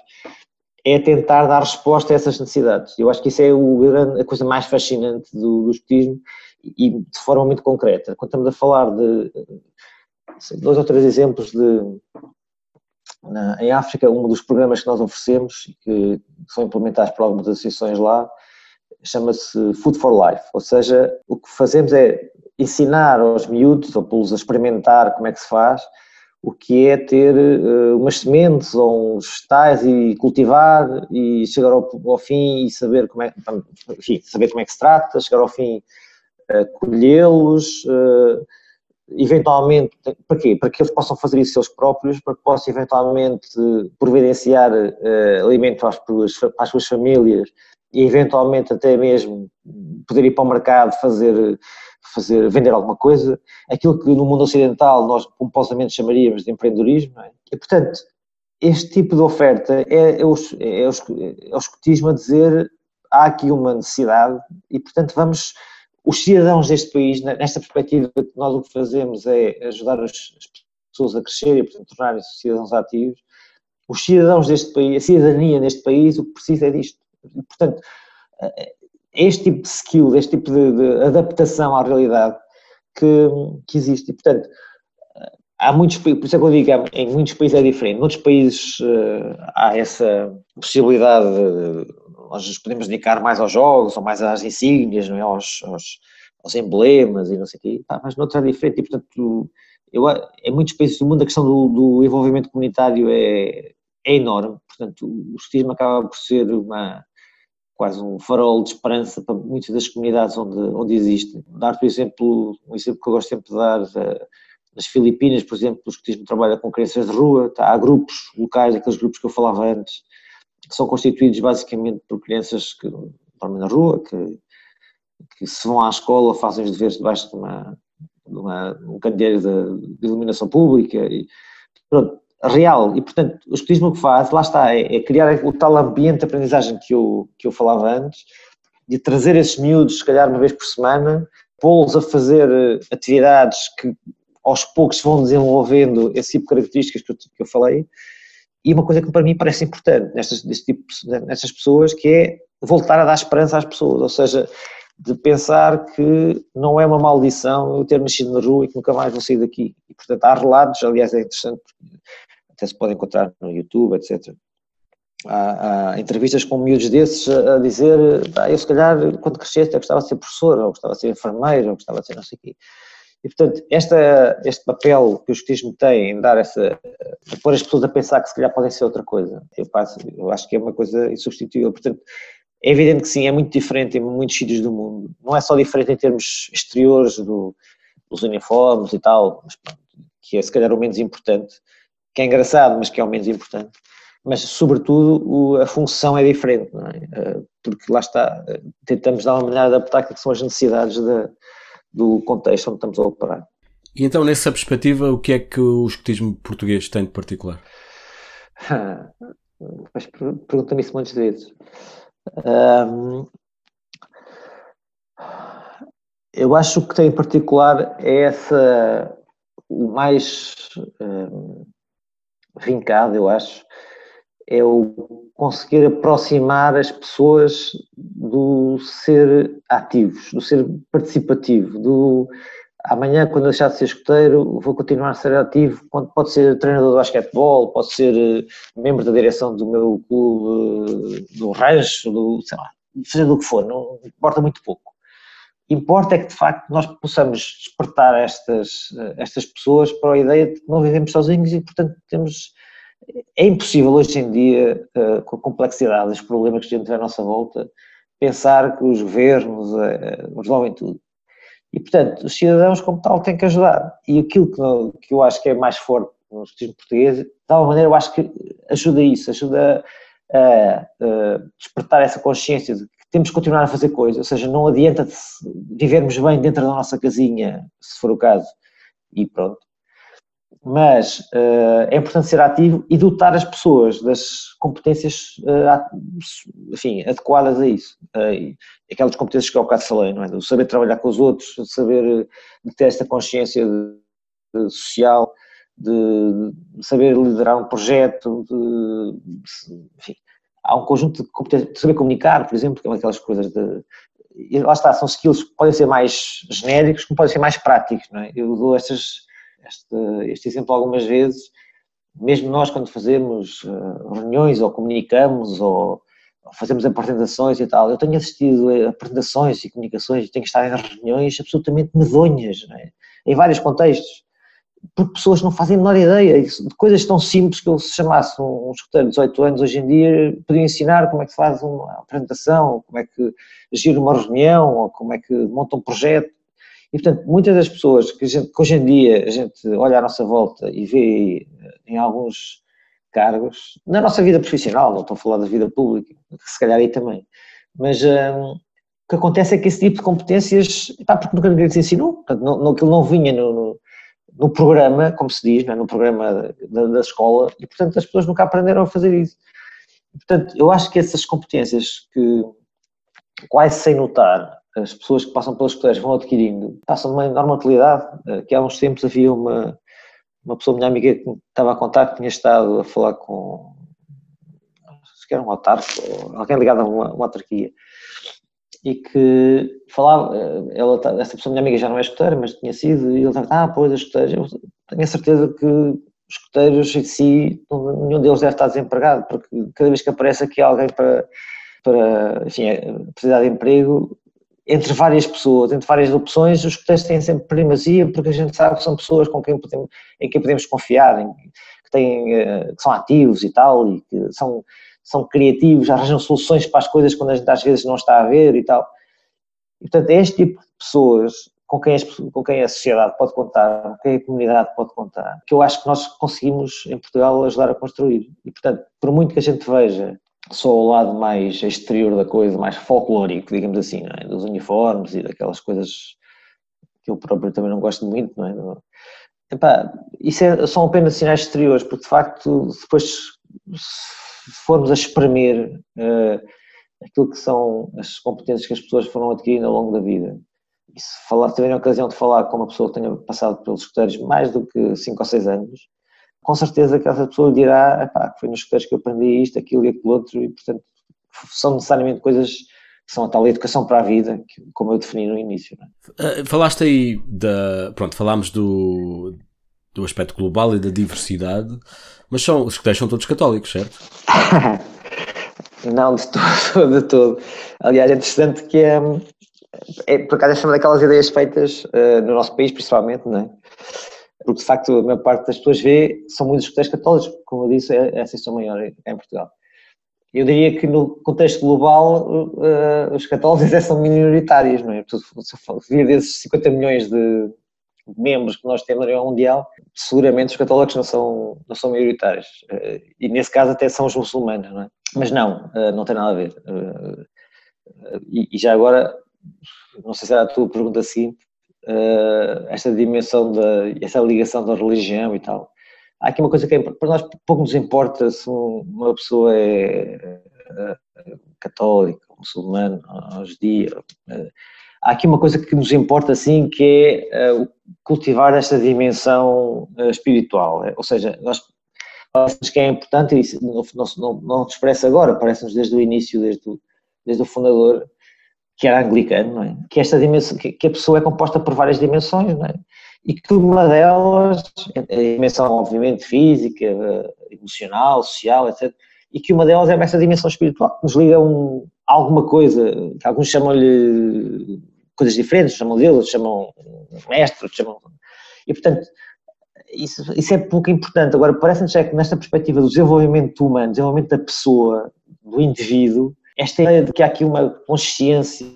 é tentar dar resposta a essas necessidades. Eu acho que isso é o, a coisa mais fascinante do, do escotismo e de forma muito concreta. Quando estamos a falar de dois ou três exemplos de na, em África, um dos programas que nós oferecemos que são implementados por algumas associações lá chama-se Food for Life, ou seja, o que fazemos é ensinar aos miúdos ou pô-los a experimentar como é que se faz o que é ter uh, umas sementes ou uns vegetais e cultivar e chegar ao, ao, fim e saber como é, enfim, saber como é que se trata, chegar ao fim uh, colhê-los, uh, eventualmente, para quê? Para que eles possam fazer isso eles próprios, para que possam eventualmente providenciar uh, alimento para as, para as suas famílias e eventualmente até mesmo poder ir para o mercado fazer fazer, vender alguma coisa, aquilo que no mundo ocidental nós pomposamente chamaríamos de empreendedorismo, é? e portanto, este tipo de oferta é, é, o, é, o, é o a dizer há aqui uma necessidade e portanto vamos, os cidadãos deste país, nesta perspectiva que nós o que fazemos é ajudar as, as pessoas a crescer e portanto tornarem-se cidadãos ativos, os cidadãos deste país, a cidadania neste país, o que precisa é disto. Portanto, este tipo de skill, este tipo de, de adaptação à realidade que, que, existe. E, portanto, há muitos por isso é que eu digo, em muitos países é diferente. Em outros países há essa possibilidade de, nós nos podemos dedicar mais aos jogos, ou mais às insígnias, não é? aos, aos, aos emblemas e não sei o quê, ah, mas noutros é diferente. E, portanto, eu, em muitos países do mundo a questão do, do envolvimento comunitário é, é enorme. Portanto, o escotismo acaba por ser uma quase um farol de esperança para muitas das comunidades onde, onde existe. Dar, por exemplo, um exemplo que eu gosto sempre de dar, uh, nas Filipinas, por exemplo, o escotismo trabalha com crianças de rua, tá, há grupos locais, aqueles grupos que eu falava antes, que são constituídos basicamente por crianças que dormem na rua, que, que se vão à escola fazem os deveres debaixo de, uma, de uma um candeeiro de, de, iluminação pública e pronto, real. E, portanto, o escotismo que faz, lá está, é, é, criar o tal ambiente de aprendizagem que eu, que eu falava antes, de trazer esses miúdos, se calhar uma vez por semana, pô-los a fazer eh, atividades que aos poucos vão desenvolvendo esse tipo de características que eu, que eu falei. E uma coisa que para mim parece importante nestas, tipo, nestas pessoas, que é voltar a dar esperança às pessoas, ou seja, de pensar que não é uma maldição eu ter nascido na rua e que nunca mais vou sair daqui. E, portanto, há relatos, aliás, é interessante, até se pode encontrar no YouTube, etc. Há, há entrevistas com miúdos desses a, dizer, ah, eu se calhar quando cresceste eu gostava de ser professor, ou gostava de ser enfermeiro, ou gostava de ser não sei o quê. E, portanto, esta, este papel que o escotismo tem em dar essa, a pôr as pessoas a pensar que se calhar podem ser outra coisa, eu, passo, eu acho que é uma coisa insubstituível. Portanto, é evidente que sim, é muito diferente em muitos sítios do mundo. Não é só diferente em termos exteriores do, dos uniformes e tal, mas, que é se calhar o menos importante, que é engraçado, mas que é o menos importante. Mas, sobretudo, o, a função é diferente, é? Eh, porque lá está, eh, tentamos dar uma maneira de adaptar que são as necessidades da, do contexto onde estamos a operar. E então, nessa perspectiva, o que é que o escotismo português tem de particular? Mas pergunta-me isso muitas vezes. Um, eu acho que tem em particular é essa o mais um, vincado, eu acho, é o conseguir aproximar as pessoas do ser ativos, do ser participativo, do amanhã, quando eu deixar de ser escoteiro, vou continuar a ser ativo. Pode ser treinador de basquetebol, pode ser eh, membro da direção do meu clube, do rancho, do, sei lá, seja do que for, não importa muito pouco. Importa é que, de facto, nós possamos despertar estas, eh, estas pessoas para a ideia de que não vivemos sozinhos e, portanto, temos. É impossível hoje em dia, eh, com a complexidade dos problemas que a gente à nossa volta, pensar que os governos resolvem tudo. E, portanto, os cidadãos, como tal, têm que ajudar. E aquilo que, eu acho que é mais forte no escotismo português, de alguma maneira, eu acho que ajuda isso, ajuda a, despertar essa consciência de que temos que continuar a fazer coisas, ou seja, não adianta vivermos bem dentro da nossa casinha, se for o caso, e pronto mas uh, é importante ser ativo e dotar as pessoas das competências uh, enfim, adequadas a isso. Uh, aquelas competências que eu ao bocado falei, não é? Saber trabalhar com os outros, saber ter esta consciência de, de social, de, de, saber liderar um projeto, de, enfim, há um conjunto de competências, de saber comunicar, por exemplo, que é uma daquelas coisas de. E lá está, são skills que podem ser mais genéricos, como podem ser mais práticos, não é? Eu dou estas este, este exemplo algumas vezes, mesmo nós quando fazemos uh, reuniões ou comunicamos ou, fazemos apresentações e tal, eu tenho assistido a apresentações e comunicações, tenho estar em reuniões absolutamente medonhas, é? em vários contextos, porque pessoas não fazem a menor ideia de coisas tão simples que eu se chamasse um, um escuteiro de 18 anos hoje em dia, podia ensinar como é que faz uma apresentação, como é que gira uma reunião, ou como é que monta um projeto, e, portanto, muitas das pessoas que, gente, que, hoje em dia a gente olha à nossa volta e vê eh, em alguns cargos, na nossa vida profissional, não estou a falar da vida pública, se calhar aí também, mas um, o que acontece é que esse tipo de competências, pá, porque nunca ninguém se ensinou, portanto, não, não, aquilo não vinha no, no, no, programa, como se diz, é? no programa da, da, escola, e portanto as pessoas nunca aprenderam a fazer isso. Portanto, eu acho que essas competências que quase sem notar as pessoas que passam pelas escuteiras vão adquirindo, passam de uma enorme utilidade, eh, que há uns tempos havia uma, uma pessoa, minha amiga, que estava a contar que tinha estado a falar com, acho que um autarco, ou alguém ligado a uma, uma autarquia, e que falava, eh, ela, essa pessoa, minha amiga, já não é escuteira, mas tinha sido, e ele estava, ah, pois, as escuteiras, eu tenho a certeza que os escuteiros em si, nenhum deles deve estar desempregado, porque cada vez que aparece aqui alguém para, para enfim, precisar de emprego, entre várias pessoas, entre várias opções, os escuteiros têm sempre primazia, porque a gente sabe que são pessoas com quem podemos, em quem podemos confiar, em, que, têm, eh, que são ativos e tal, e que são, são criativos, arranjam soluções para as coisas quando a gente às vezes não está a ver e tal. E, portanto, é este tipo de pessoas com quem, as, com quem a sociedade pode contar, com quem a comunidade pode contar, que eu acho que nós conseguimos, em Portugal, ajudar a construir. E, portanto, por muito que a gente veja só o lado mais exterior da coisa, mais folclórico, digamos assim, é? dos uniformes e daquelas coisas que eu próprio também não gosto muito, não é? Epá, isso é, são apenas sinais exteriores, porque de facto, depois, se formos a espremer uh, aquilo que são as competências que as pessoas foram adquirindo ao longo da vida, e se falar, se tiver a ocasião de falar com uma pessoa que tenha passado pelos escuteiros mais do que 5 ou 6 anos, com certeza que essa pessoa dirá, que foi nos escuteiros que eu aprendi isto, aquilo e aquilo outro, e portanto são necessariamente coisas que são a tal educação para a vida, que, como eu defini no início. É? Uh, falaste aí da. Pronto, falámos do, do aspecto global e da diversidade, mas são, os escuteiros são todos católicos, certo? Não, de todo, de todo. Aliás, é interessante que é, é por acaso é uma daquelas ideias feitas uh, no nosso país, principalmente, não é? Porque de facto a maior parte das pessoas vê, são muitos escuteiros católicos, como eu disse, é, é a maior em Portugal. Eu diria que no contexto global uh, os católicos é, são minoritários, não é? Se vir desses 50 milhões de membros que nós temos a nível mundial, seguramente os católicos não são, não são maioritários. Uh, e nesse caso até são os muçulmanos, não é? Mas não, uh, não tem nada a ver. E, e, já agora, não sei se era a tua pergunta seguinte, uh, esta dimensão da essa ligação da religião e tal. Há aqui uma coisa que é, para nós pouco nos importa se uma pessoa é uh, católica, muçulmana, hoje dia. Uh, há aqui uma coisa que nos importa sim, que é cultivar esta dimensão espiritual. Ou seja, nós parece-nos que é importante, e não, não, não te expressa agora, parece-nos desde o início, desde o, desde o fundador, que era anglicano, não é? que, esta dimensão, que, que a pessoa é composta por várias dimensões, não é? e que uma delas, a dimensão obviamente física, emocional, social, etc., e que uma delas é essa dimensão espiritual, que nos liga a um, alguma coisa, que alguns chamam-lhe coisas diferentes, chamam Deus, chamam mestre, chamam... E, portanto, isso, isso é pouco importante. Agora, parece-nos é que nesta perspectiva do desenvolvimento humano, desenvolvimento da pessoa, do indivíduo, esta ideia de que há aqui uma consciência,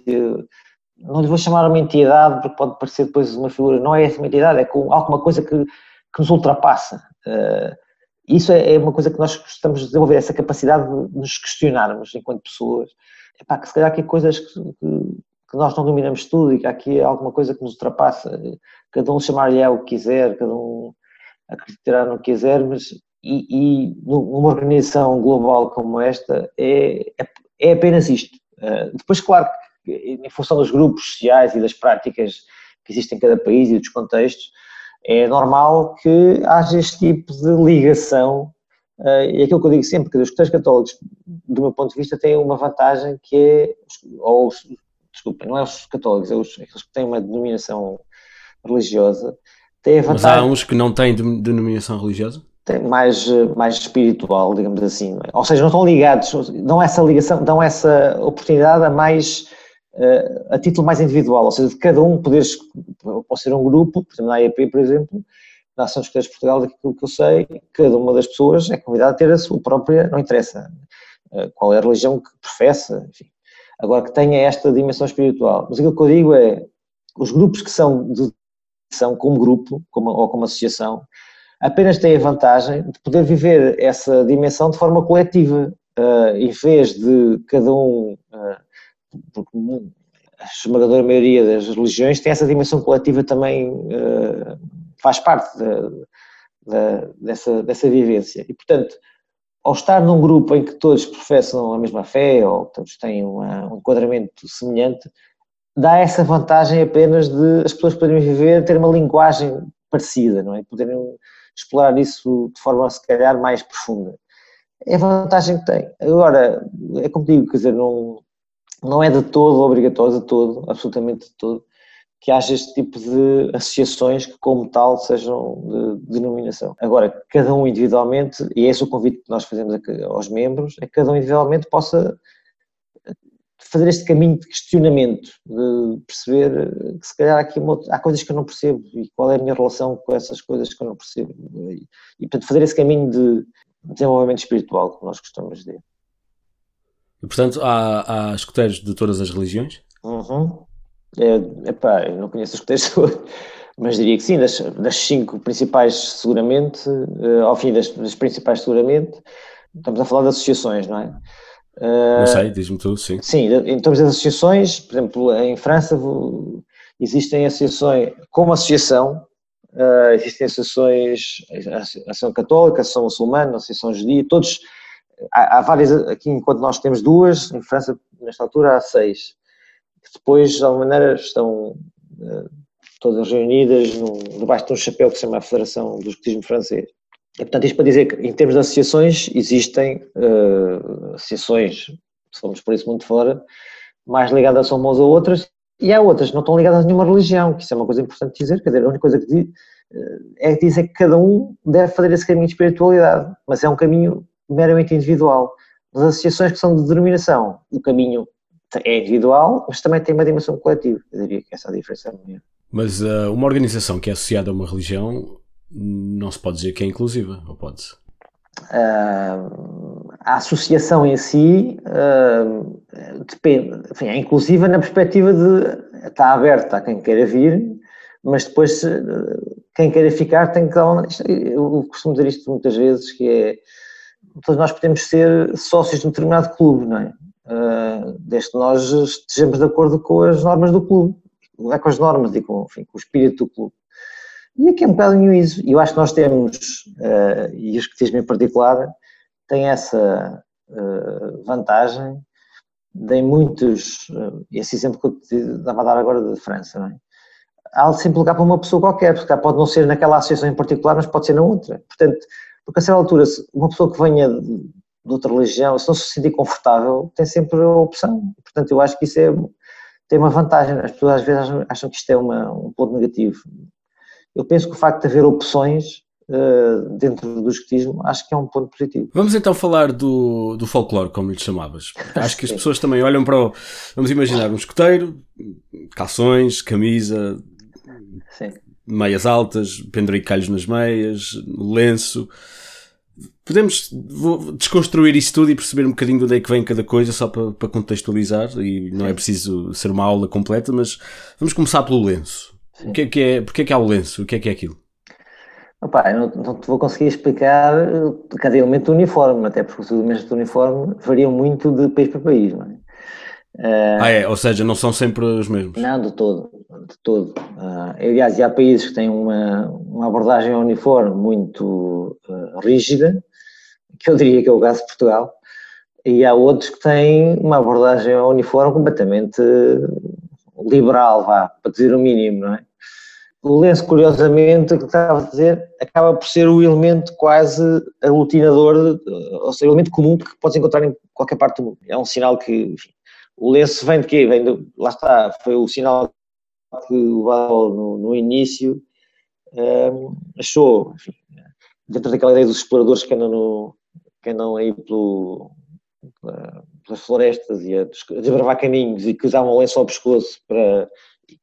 não lhe vou chamar uma entidade, porque pode parecer depois uma figura, não é essa uma entidade, é alguma coisa que, que nos ultrapassa. Uh, isso é, é, uma coisa que nós gostamos de desenvolver, essa capacidade de nos questionarmos enquanto pessoas. Epá, que se calhar há aqui coisas que, que, nós não dominamos tudo e que há aqui alguma coisa que nos ultrapassa. Cada um chamar-lhe o que quiser, cada um acreditar no que quiser, mas e, e numa organização global como esta é, é, é apenas isto. Uh, depois, claro, em função dos grupos sociais e das práticas que existem em cada país e dos contextos, é normal que haja este tipo de ligação. Uh, e aquilo que eu digo sempre, que os cristãos católicos, do meu ponto de vista, têm uma vantagem que é, ou desculpem, não é os católicos, é os, aqueles que têm uma denominação religiosa, têm a vantagem... Mas há uns que não têm denominação religiosa? Mais, mais espiritual, digamos assim. É? Ou seja, não estão ligados, dão essa ligação, dão essa oportunidade a mais uh, a título mais individual, ou seja, de cada um poder, pode ser um grupo, por exemplo, na AEP, por exemplo, na Ação dos Escritores de Portugal, daquilo que eu sei, cada uma das pessoas é convidada a ter a sua própria, não interessa uh, qual é a religião que professa, enfim. Agora que tenha esta dimensão espiritual. Mas aquilo que eu digo é, os grupos que são de são como grupo como, ou como associação, apenas têm a vantagem de poder viver essa dimensão de forma coletiva, uh, em vez de cada um, uh, porque a esmagadora maioria das religiões tem essa dimensão coletiva também, uh, faz parte dessa, dessa vivência. E, portanto, ao estar num grupo em que todos professam a mesma fé ou todos têm uma, um enquadramento semelhante, dá essa vantagem apenas de as pessoas poderem viver, ter uma linguagem parecida, não é? Poderem explorar isso de forma, se calhar, mais profunda. É a vantagem que tem. Agora, é como digo, quer dizer, não, não é de todo obrigatório, de todo, absolutamente de todo, que haja este tipo de associações que, como tal, sejam de denominação. Agora, cada um individualmente, e esse é o convite que nós fazemos aos membros, é que cada um individualmente possa fazer este caminho de questionamento, de perceber que se calhar há, aqui uma, há coisas que eu não percebo e qual é a minha relação com essas coisas que eu não percebo. E, e portanto, fazer esse caminho de desenvolvimento espiritual, que nós gostamos de. E, portanto, há, há escuteiros de todas as religiões? Uhum. É, epá, eu não conheço os escuteiros mas diria que sim, das, das cinco principais seguramente, uh, ao fim das, das principais seguramente, estamos a falar de associações, não é? Não sei, diz-me tu, sim. Sim, em termos de associações, por exemplo, em França existem associações, como associação, uh, existem associações, a Associação Católica, a Associação Muçulmana, a Associação Judia, todos, há, há, várias, aqui enquanto nós temos duas, em França, nesta altura, há seis, que depois, de alguma maneira, estão uh, todas reunidas debaixo de um chapéu que se chama a Federação do Escotismo Francês. E, portanto, isto para dizer que, em termos de associações, existem uh, associações, se formos por isso muito fora, mais ligadas umas a outras, e há outras que não estão ligadas a nenhuma religião, que isso é uma coisa importante dizer, quer dizer, a única coisa que diz, uh, é dizer que cada um deve fazer esse caminho de espiritualidade, mas é um caminho meramente individual. As associações que são de denominação, o caminho é individual, mas também tem uma dimensão coletiva. Eu diria que essa é a diferença maior. Mas uh, uma organização que é associada a uma religião não se pode dizer que é inclusiva, ou pode-se? Uh, a associação em si uh, depende, enfim, é inclusiva na perspectiva de está aberta a quem queira vir, mas depois quem queira ficar tem que dar uma, eu costumo dizer isto muitas vezes que é todos nós podemos ser sócios de um determinado clube, não é? Uh, desde que nós estejamos de acordo com as normas do clube, é com as normas e com, enfim, com o espírito do clube. E aqui é um bocadinho isso. E eu acho que nós temos, uh, e os escotismo em particular, tem essa uh, vantagem de muitos, uh, esse exemplo que eu te dava a dar agora de França, não é? Há de se implicar para uma pessoa qualquer, porque pode não ser naquela associação em particular, mas pode ser na outra. Portanto, Porque a certa altura, uma pessoa que venha de outra religião, se não se sentir confortável, tem sempre a opção. Portanto, eu acho que isso é, tem uma vantagem. As pessoas às vezes acham que isto é uma, um ponto negativo. Eu penso que o facto de haver opções uh, dentro do escotismo, acho que é um ponto positivo. Vamos então falar do, do folclore, como lhe chamavas. Acho que as pessoas também olham para o. Vamos imaginar um escoteiro, calções, camisa, Sim. meias altas, penduricalhos nas meias, lenço. Podemos desconstruir isso tudo e perceber um bocadinho de onde é que vem cada coisa, só para, para contextualizar, e não é preciso ser uma aula completa, mas vamos começar pelo lenço. Sim. O que é que é, porque é que há o lenço? O que é que é aquilo? Opa, eu não, não, te vou conseguir explicar cada elemento do uniforme, até porque os elementos do uniforme variam muito de país para país, não é? Uh, ah, é? Ou seja, não são sempre os mesmos? Não, de todo, de todo. Uh, aliás, há países que têm uma, uma abordagem ao uniforme muito uh, rígida, que eu diria que é o caso de Portugal, e há outros que têm uma abordagem ao uniforme completamente liberal, vá, para dizer o mínimo, não é? O lenço, curiosamente, que estava a dizer, acaba por ser o elemento quase aglutinador, ou seja, o elemento comum que podes encontrar em qualquer parte do mundo. É um sinal que, enfim, o lenço vem de quê? Vem de, lá está, foi o sinal que o Val no, no, início um, achou, enfim, dentro daquela ideia dos exploradores que andam, no, que andam aí pelo, pelas florestas e a desbravar caminhos e que usavam o lenço ao pescoço para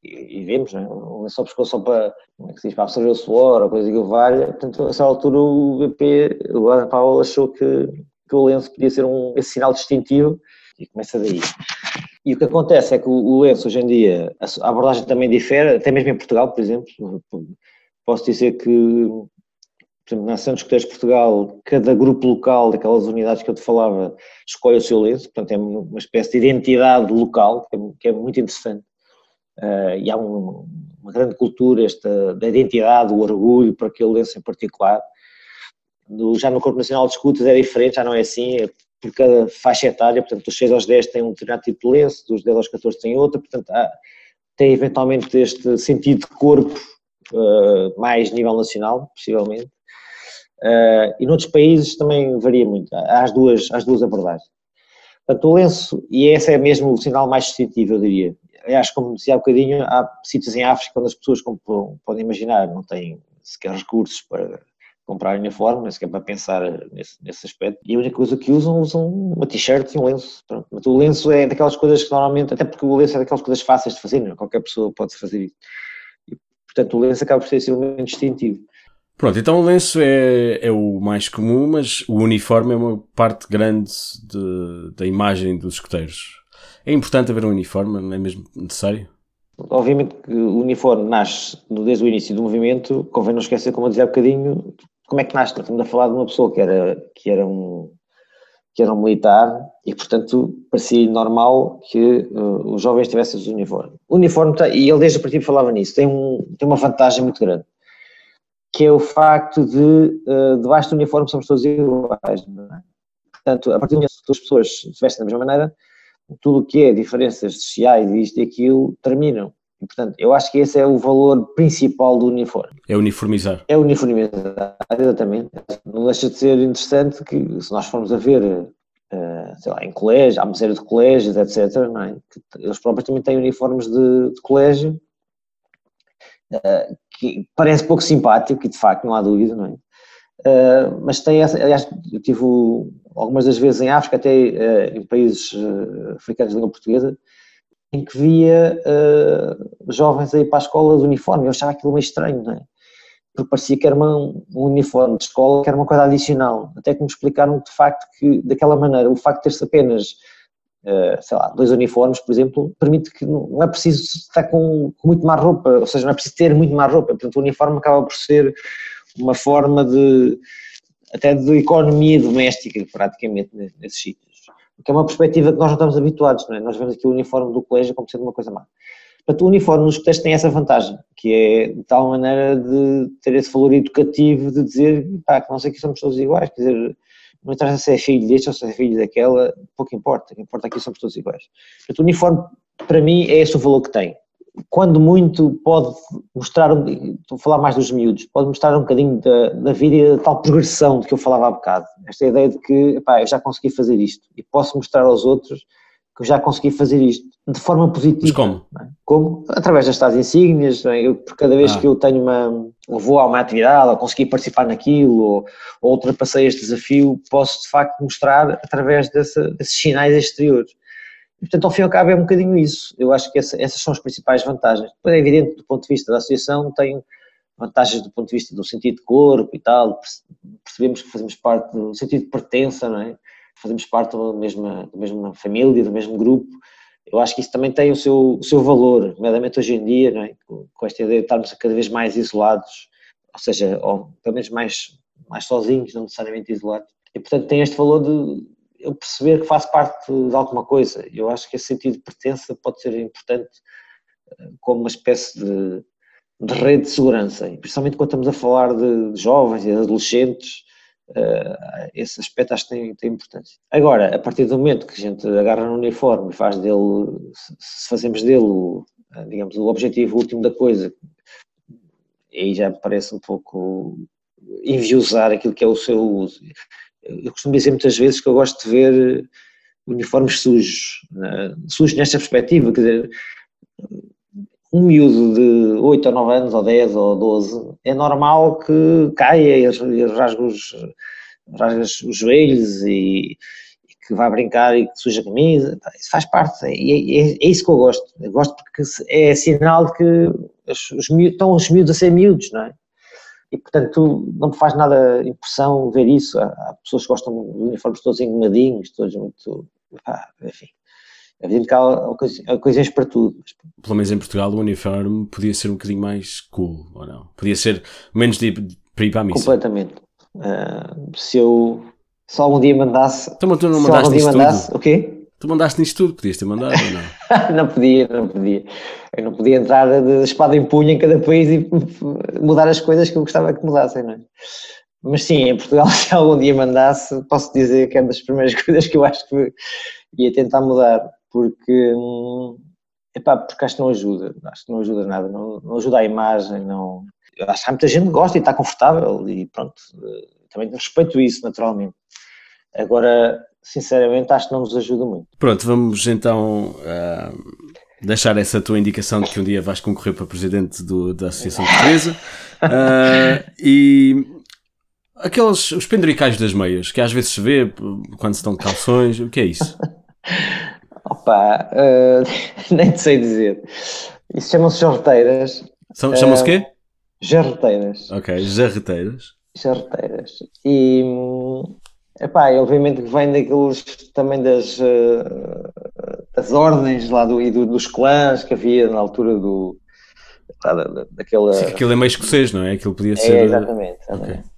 e, vemos, né? um lençol só para, como é que se diz, para absorver o suor ou coisa que o valha. Portanto, a altura o BP, o Adam Powell achou que, que o lenço podia ser um, esse sinal distintivo e começa daí. E o que acontece é que o, o lenço hoje em dia, a, abordagem também difere, até mesmo em Portugal, por exemplo, posso dizer que por exemplo, na Escuteiros de Portugal, cada grupo local daquelas unidades que eu te falava escolhe o seu lenço, portanto é uma espécie de identidade local, que é, que é muito interessante. Uh, e há um, uma grande cultura esta, da identidade, o orgulho por aquele lenço em particular. No, já no Corpo Nacional de Escutas é diferente, já não é assim, é por cada faixa etária, portanto, dos 6 aos 10 tem um determinado tipo de lenço, dos 10 aos 14 tem outro, portanto, há, tem eventualmente este sentido de corpo uh, mais nível nacional, possivelmente. Uh, e noutros países também varia muito, há as duas, as duas abordagens. Portanto, o lenço, e esse é mesmo o sinal mais distintivo, eu diria, aliás, como dizia há bocadinho, há sítios em África onde as pessoas, como podem imaginar, não têm sequer recursos para comprar uniforme, nem sequer para pensar nesse, nesse aspecto. E a única coisa que usam, usam uma t-shirt e um lenço. Pronto. Mas o lenço é daquelas coisas que normalmente, até porque o lenço é daquelas coisas fáceis de fazer, não? É? qualquer pessoa pode fazer isso. E, portanto, o lenço acaba por ser esse elemento distintivo. Pronto, então o lenço é, é o mais comum, mas o uniforme é uma parte grande de, da imagem dos escoteiros. É importante haver um uniforme, não é mesmo necessário? Obviamente que o uniforme nasce desde o início do movimento, convém não esquecer, como eu dizia há bocadinho, como é que nasce. Estamos a falar de uma pessoa que era, que era, um, que era um militar e, portanto, parecia normal que uh, os jovens tivessem os uniformes. O uniforme, e ele desde o princípio falava nisso, tem, um, tem uma vantagem muito grande, que é o facto de, uh, debaixo do uniforme somos todos iguais. É? Portanto, a partir do momento que as pessoas se vestem da mesma maneira, tudo o que é diferenças sociais e isto e aquilo terminam. E, portanto, eu acho que esse é o valor principal do uniforme. É uniformizar. É uniformizar, exatamente. Não deixa de ser interessante que, se nós formos a ver, uh, sei lá, em colégio, há uma série de colégios, etc., não é? que eles próprios também têm uniformes de, de colégio, uh, que parece pouco simpático, e de facto não há dúvida, não é? Uh, mas tem aliás, eu tive algumas das vezes em África, até uh, em países uh, africanos de língua portuguesa, em que via jovens aí para a escola de uniforme, eu achava aquilo meio estranho, não é? Porque parecia que era uma, um uniforme de escola que era uma coisa adicional, até que me explicaram de facto que, daquela maneira, o facto de ter-se apenas sei lá, dois uniformes, por exemplo, permite que não é preciso estar com, com muito mais roupa, ou seja, não é preciso ter muito mais roupa, portanto o uniforme acaba por ser uma forma de até de economia doméstica praticamente nesses sítios. Que é uma perspectiva que nós não estamos habituados, não é? Nós vemos aqui o uniforme do colégio como sendo uma coisa má. Portanto, o uniforme nos colégios tem essa vantagem, que é de tal maneira de ter esse valor educativo de dizer, pá, que não sei que somos todos iguais, quer dizer, não interessa se é filho deste ou se é filho daquela, pouco importa, o que importa aqui somos todos iguais. Portanto, o uniforme, para mim, é esse o valor que tem. Quando muito, pode mostrar, estou a falar mais dos miúdos, pode mostrar um bocadinho da, da vida e da tal progressão de que eu falava há bocado. Esta ideia de que, epá, eu já consegui fazer isto e posso mostrar aos outros que eu já consegui fazer isto de forma positiva. Mas como? É? Como? Através das tais insígnias, é? eu, por cada vez ah. que eu tenho uma, ou vou a uma atividade, ou consegui participar naquilo, ou, ou ultrapassei este desafio, posso de facto mostrar através dessa, desses sinais exteriores. Portanto, ao fim e ao cabo é um bocadinho isso. Eu acho que essa, essas são as principais vantagens. Depois é evidente, do ponto de vista da associação, tem vantagens do ponto de vista do sentido de corpo e tal, percebemos que fazemos parte do sentido de pertença, não é? Fazemos parte da mesma, da mesma família, do mesmo grupo. Eu acho que isso também tem o seu, o seu valor, nomeadamente hoje em dia, é? com esta ideia de estarmos cada vez mais isolados, ou seja, ou pelo menos mais, mais sozinhos, não necessariamente isolados. E, portanto, tem este valor de eu perceber que faço parte de alguma coisa. Eu acho que esse sentido de pertença pode ser importante eh, como uma espécie de, de rede de segurança, e principalmente quando estamos a falar de, jovens e adolescentes, uh, esse aspecto acho que tem, tem, importância. Agora, a partir do momento que a gente agarra no uniforme e faz dele, se fazemos dele, eh, digamos, o objetivo último da coisa, aí já me parece um pouco enviosar aquilo que é o seu uso eu costumo dizer muitas vezes que eu gosto de ver uniformes sujos, né? sujos nesta perspectiva, quer dizer, um miúdo de 8 ou 9 anos, ou 10 ou 12, é normal que caia e rasgue os, rasgue os joelhos e, e, que vá brincar e que suja a camisa, isso faz parte, e é, é, é, isso que eu gosto, eu gosto porque é sinal de que os miúdos, estão os miúdos a ser miúdos, não é? E portanto não me faz nada impressão ver isso. Há, há pessoas que gostam de uniformes todos engomadinhos, todos muito. Ah, enfim. É evidente que há ocasiões para tudo. Mas... Pelo menos em Portugal o uniforme podia ser um bocadinho mais cool, ou não? Podia ser menos de, para ir para a missa. Completamente. Uh, se eu se algum dia mandasse. Então, tu não mandaste se algum dia mandasse, o quê? Tu mandaste nisto tudo, podias ter mandado ou não? não podia, não podia. Eu não podia entrar de espada em punho em cada país e mudar as coisas que eu gostava que mudassem, não é? Mas sim, em Portugal, se algum dia mandasse, posso dizer que é uma das primeiras coisas que eu acho que ia tentar mudar, porque, epá, porque acho que não ajuda, acho que não ajuda nada, não, não ajuda a imagem, não... Eu acho que há muita gente que gosta e está confortável e pronto, também respeito isso naturalmente. Agora, sinceramente acho que não nos ajuda muito. Pronto, vamos então uh, deixar essa tua indicação de que um dia vais concorrer para presidente do, da Associação Portuguesa uh, e aqueles os penduricais das meias que às vezes se vê quando se estão de calções, o que é isso? Opa, uh, nem te sei dizer. Isso chamam-se jarreteiras. Chamam-se o quê? Jarreteiras. Ok, jarreteiras. Jarreteiras. E hum, Epá, obviamente que vem daqueles também das, uh, das ordens lá do, e do, dos clãs que havia na altura do. Da, daquela... Sim, aquilo é meio escocês, não é? Aquilo podia ser. É, exatamente. exatamente. Okay.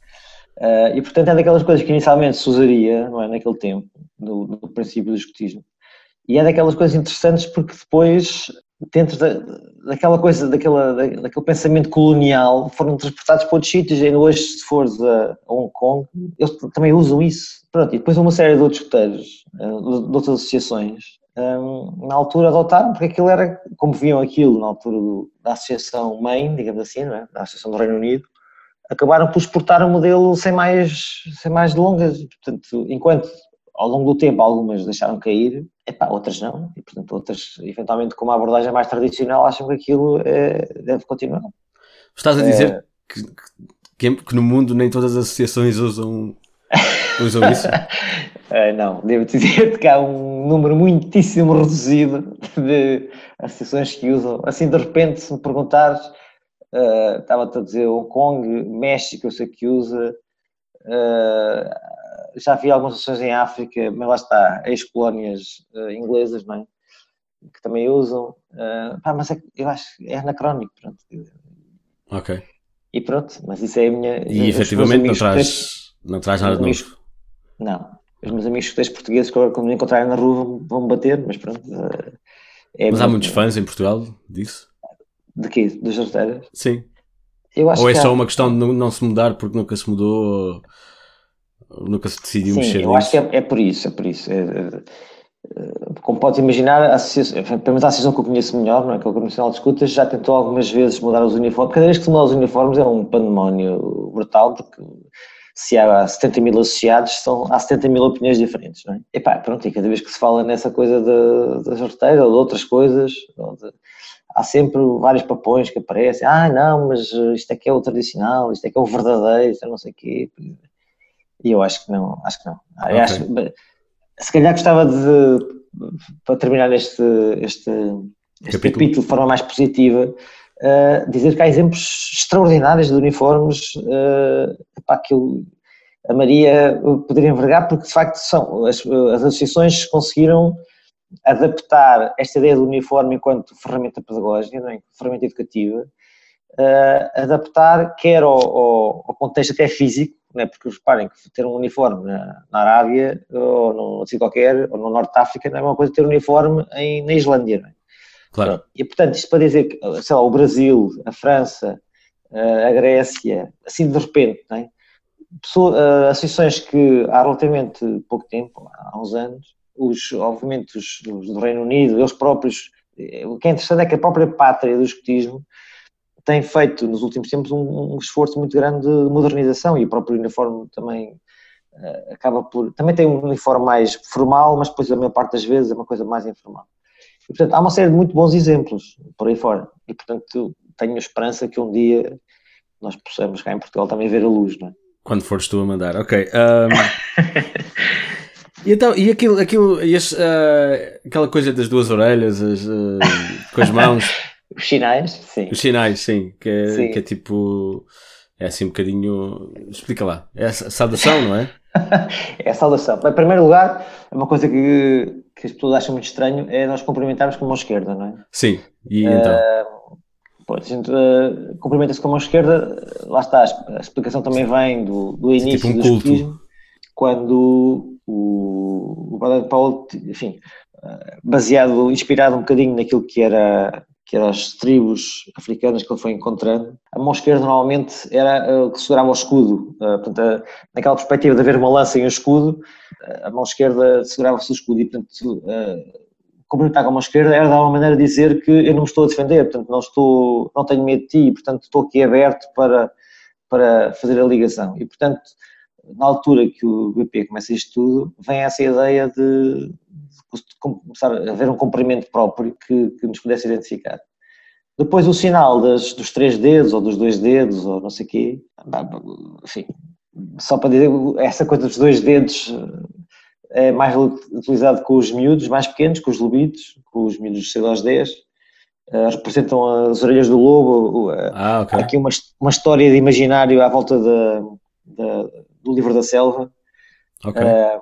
Uh, e portanto é daquelas coisas que inicialmente se usaria não é, naquele tempo, do, do princípio do escotismo. E é daquelas coisas interessantes porque depois dentro da, daquela coisa, daquela, daquele pensamento colonial, foram transportados para outros sítios, e hoje se fores a, Hong Kong, eles também usam isso. Pronto, e depois uma série de outros roteiros, eh, de outras associações, um, na altura adotaram, porque aquilo era, como viam aquilo na altura do, da associação mãe, digamos assim, é? da associação do Reino Unido, acabaram por exportar o modelo sem mais, sem mais delongas. Portanto, enquanto ao longo do tempo algumas deixaram cair, epá, outras não, e portanto outras, eventualmente com uma abordagem mais tradicional, acham que aquilo é, deve continuar. Estás a dizer é... que, que, que, no mundo nem todas as associações usam, usam isso? uh, não, devo dizer que há um número muitíssimo reduzido de associações que usam. Assim, de repente, se me perguntares, uh, estava-te a dizer Hong Kong, México, eu sei que usa, uh, já vi algumas ações em África, mas lá está, ex-colónias uh, inglesas, não é? Que também usam. Uh, pá, mas é, eu acho que é anacrónico, pronto. Ok. E pronto, mas isso é a minha. E efetivamente não traz, não traz nada de novo. Não. Os meus amigos portugueses, quando me encontrarem na rua, vão-me bater, mas pronto. Uh, é mas há muitos fãs em Portugal disso? De quê? Das rasteiras? Sim. Ou é só há... uma questão de não, não, se mudar porque nunca se mudou? Nunca se decidiu Sim, mexer eu nisso. acho que é, é, por isso, é por isso. É, como podes imaginar, a associação, pelo menos a associação que eu conheço melhor, não é? que é o Nacional de Escutas, já tentou algumas vezes mudar os uniformes. Cada vez que se muda os uniformes é um pandemónio brutal, porque se há 70 mil associados, são, há 70 mil opiniões diferentes, não é? E pá, pronto, e cada vez que se fala nessa coisa da sorteira ou de outras coisas, de, há sempre vários papões que aparecem. Ah, não, mas isto é que é o tradicional, isto é que é o verdadeiro, isto é não sei o quê. E eu acho que não, acho que não. Okay. Acho, se calhar gostava de, para terminar este, este, este capítulo. capítulo de forma mais positiva, uh, dizer que há exemplos extraordinários de uniformes uh, para que a Maria poderia envergar, porque de facto são, as, as associações conseguiram adaptar esta ideia do uniforme enquanto ferramenta pedagógica, não é? ferramenta educativa, uh, adaptar quer ao, ao, ao, contexto até físico, não é? porque reparem que ter um uniforme na, na Arábia ou no sítio qualquer, ou no Norte de África, não é uma coisa ter um uniforme em, na Islândia. É? Claro. E portanto, isto para dizer que, sei lá, o Brasil, a França, a Grécia, assim de repente, não é? Pessoa, associações que há relativamente pouco tempo, há uns anos, os, obviamente, os, os do Reino Unido, eles próprios, o que é interessante é que a própria pátria do escotismo tem feito nos últimos tempos um, um, esforço muito grande de modernização e o próprio uniforme também uh, acaba por. Também tem um uniforme mais formal, mas depois a maior parte das vezes é uma coisa mais informal. E, portanto, há uma série de muito bons exemplos por aí fora. E, portanto, tenho esperança que um dia nós possamos cá em Portugal também ver a luz, não é? Quando fores tu a mandar, ok. Um... e então, e aquilo, aquilo e uh, aquela coisa das duas orelhas, as, uh, com as mãos. Os sinais, sim. Os sinais, sim. Que é, sim. Que é tipo. É assim um bocadinho. Explica lá. É a saudação, não é? é a saudação. Em primeiro lugar, uma coisa que, que as pessoas acham muito estranho é nós cumprimentarmos com a mão esquerda, não é? Sim, e então? Uh, pois, a gente uh, cumprimenta-se com a mão esquerda, lá está, a explicação também vem do, do início é tipo um do culto. quando o, o Padre Paulo, enfim, uh, baseado, inspirado um bocadinho naquilo que era que eram as tribos africanas que ele foi encontrando, a mão esquerda normalmente era o que segurava o escudo. Uh, portanto, uh, naquela perspectiva de haver uma lança e um escudo, a mão esquerda segurava-se o escudo e, portanto, cumprimentar com a mão esquerda era de alguma maneira dizer que eu não me estou a defender, portanto, não, estou, não tenho medo de ti, portanto, estou aqui aberto para, para fazer a ligação. E, portanto, na altura que o BP começa isto tudo, vem essa ideia de começar a haver um comprimento próprio que, que nos pudesse identificar. Depois o sinal das, dos três dedos ou dos dois dedos ou não sei o quê, enfim, só para dizer, essa coisa dos dois dedos eh, é mais utilizado com os miúdos mais pequenos, com os lobitos, com os miúdos de 6 aos 10, uh, representam as orelhas do lobo. Uh, ah, okay. Há aqui uma, uma história de imaginário à volta da, da do livro da selva. Okay. Uh,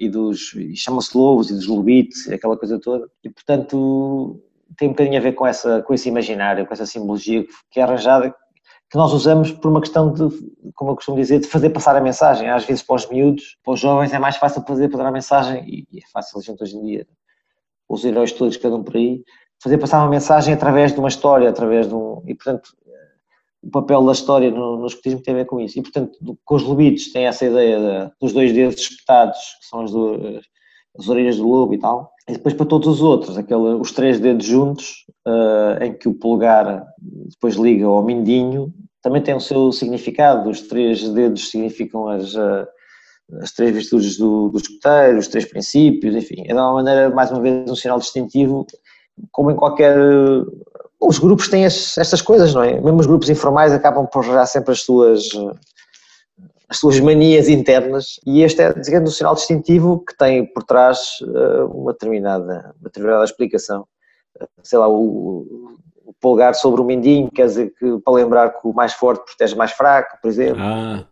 e dos e chama-se lobos e dos lobitos, aquela coisa toda. E portanto tem um bocadinho a ver com essa com esse imaginário, com essa simbologia que é arranjada que nós usamos por uma questão de, como eu costumo dizer, de fazer passar a mensagem. Às vezes para os miúdos, para os jovens é mais fácil fazer passar a mensagem e, é fácil a gente hoje em dia, os heróis todos que andam por aí, fazer passar uma mensagem através de uma história, através de um... E portanto o papel da história no, no escotismo tem a ver com isso. E, portanto, com os lobitos tem essa ideia de, dos dois dedos espetados, que são as, as orelhas do lobo e tal. E depois para todos os outros, aquele, os três dedos juntos, uh, em que o polegar depois liga ao mindinho, também tem o seu significado. Os três dedos significam as, uh, as três virtudes do, do escoteiro, os três princípios, enfim. É de uma maneira, mais uma vez, um sinal distintivo, como em qualquer os grupos têm estas coisas, não é? Mesmo os grupos informais acabam por gerar sempre as suas, as suas manias internas e este é, digamos, um sinal distintivo que tem por trás eh, uma determinada, uma determinada explicação. Sei lá, o, o polegar sobre o mindinho, quer dizer que para lembrar que o mais forte protege o mais fraco, por exemplo. Ah.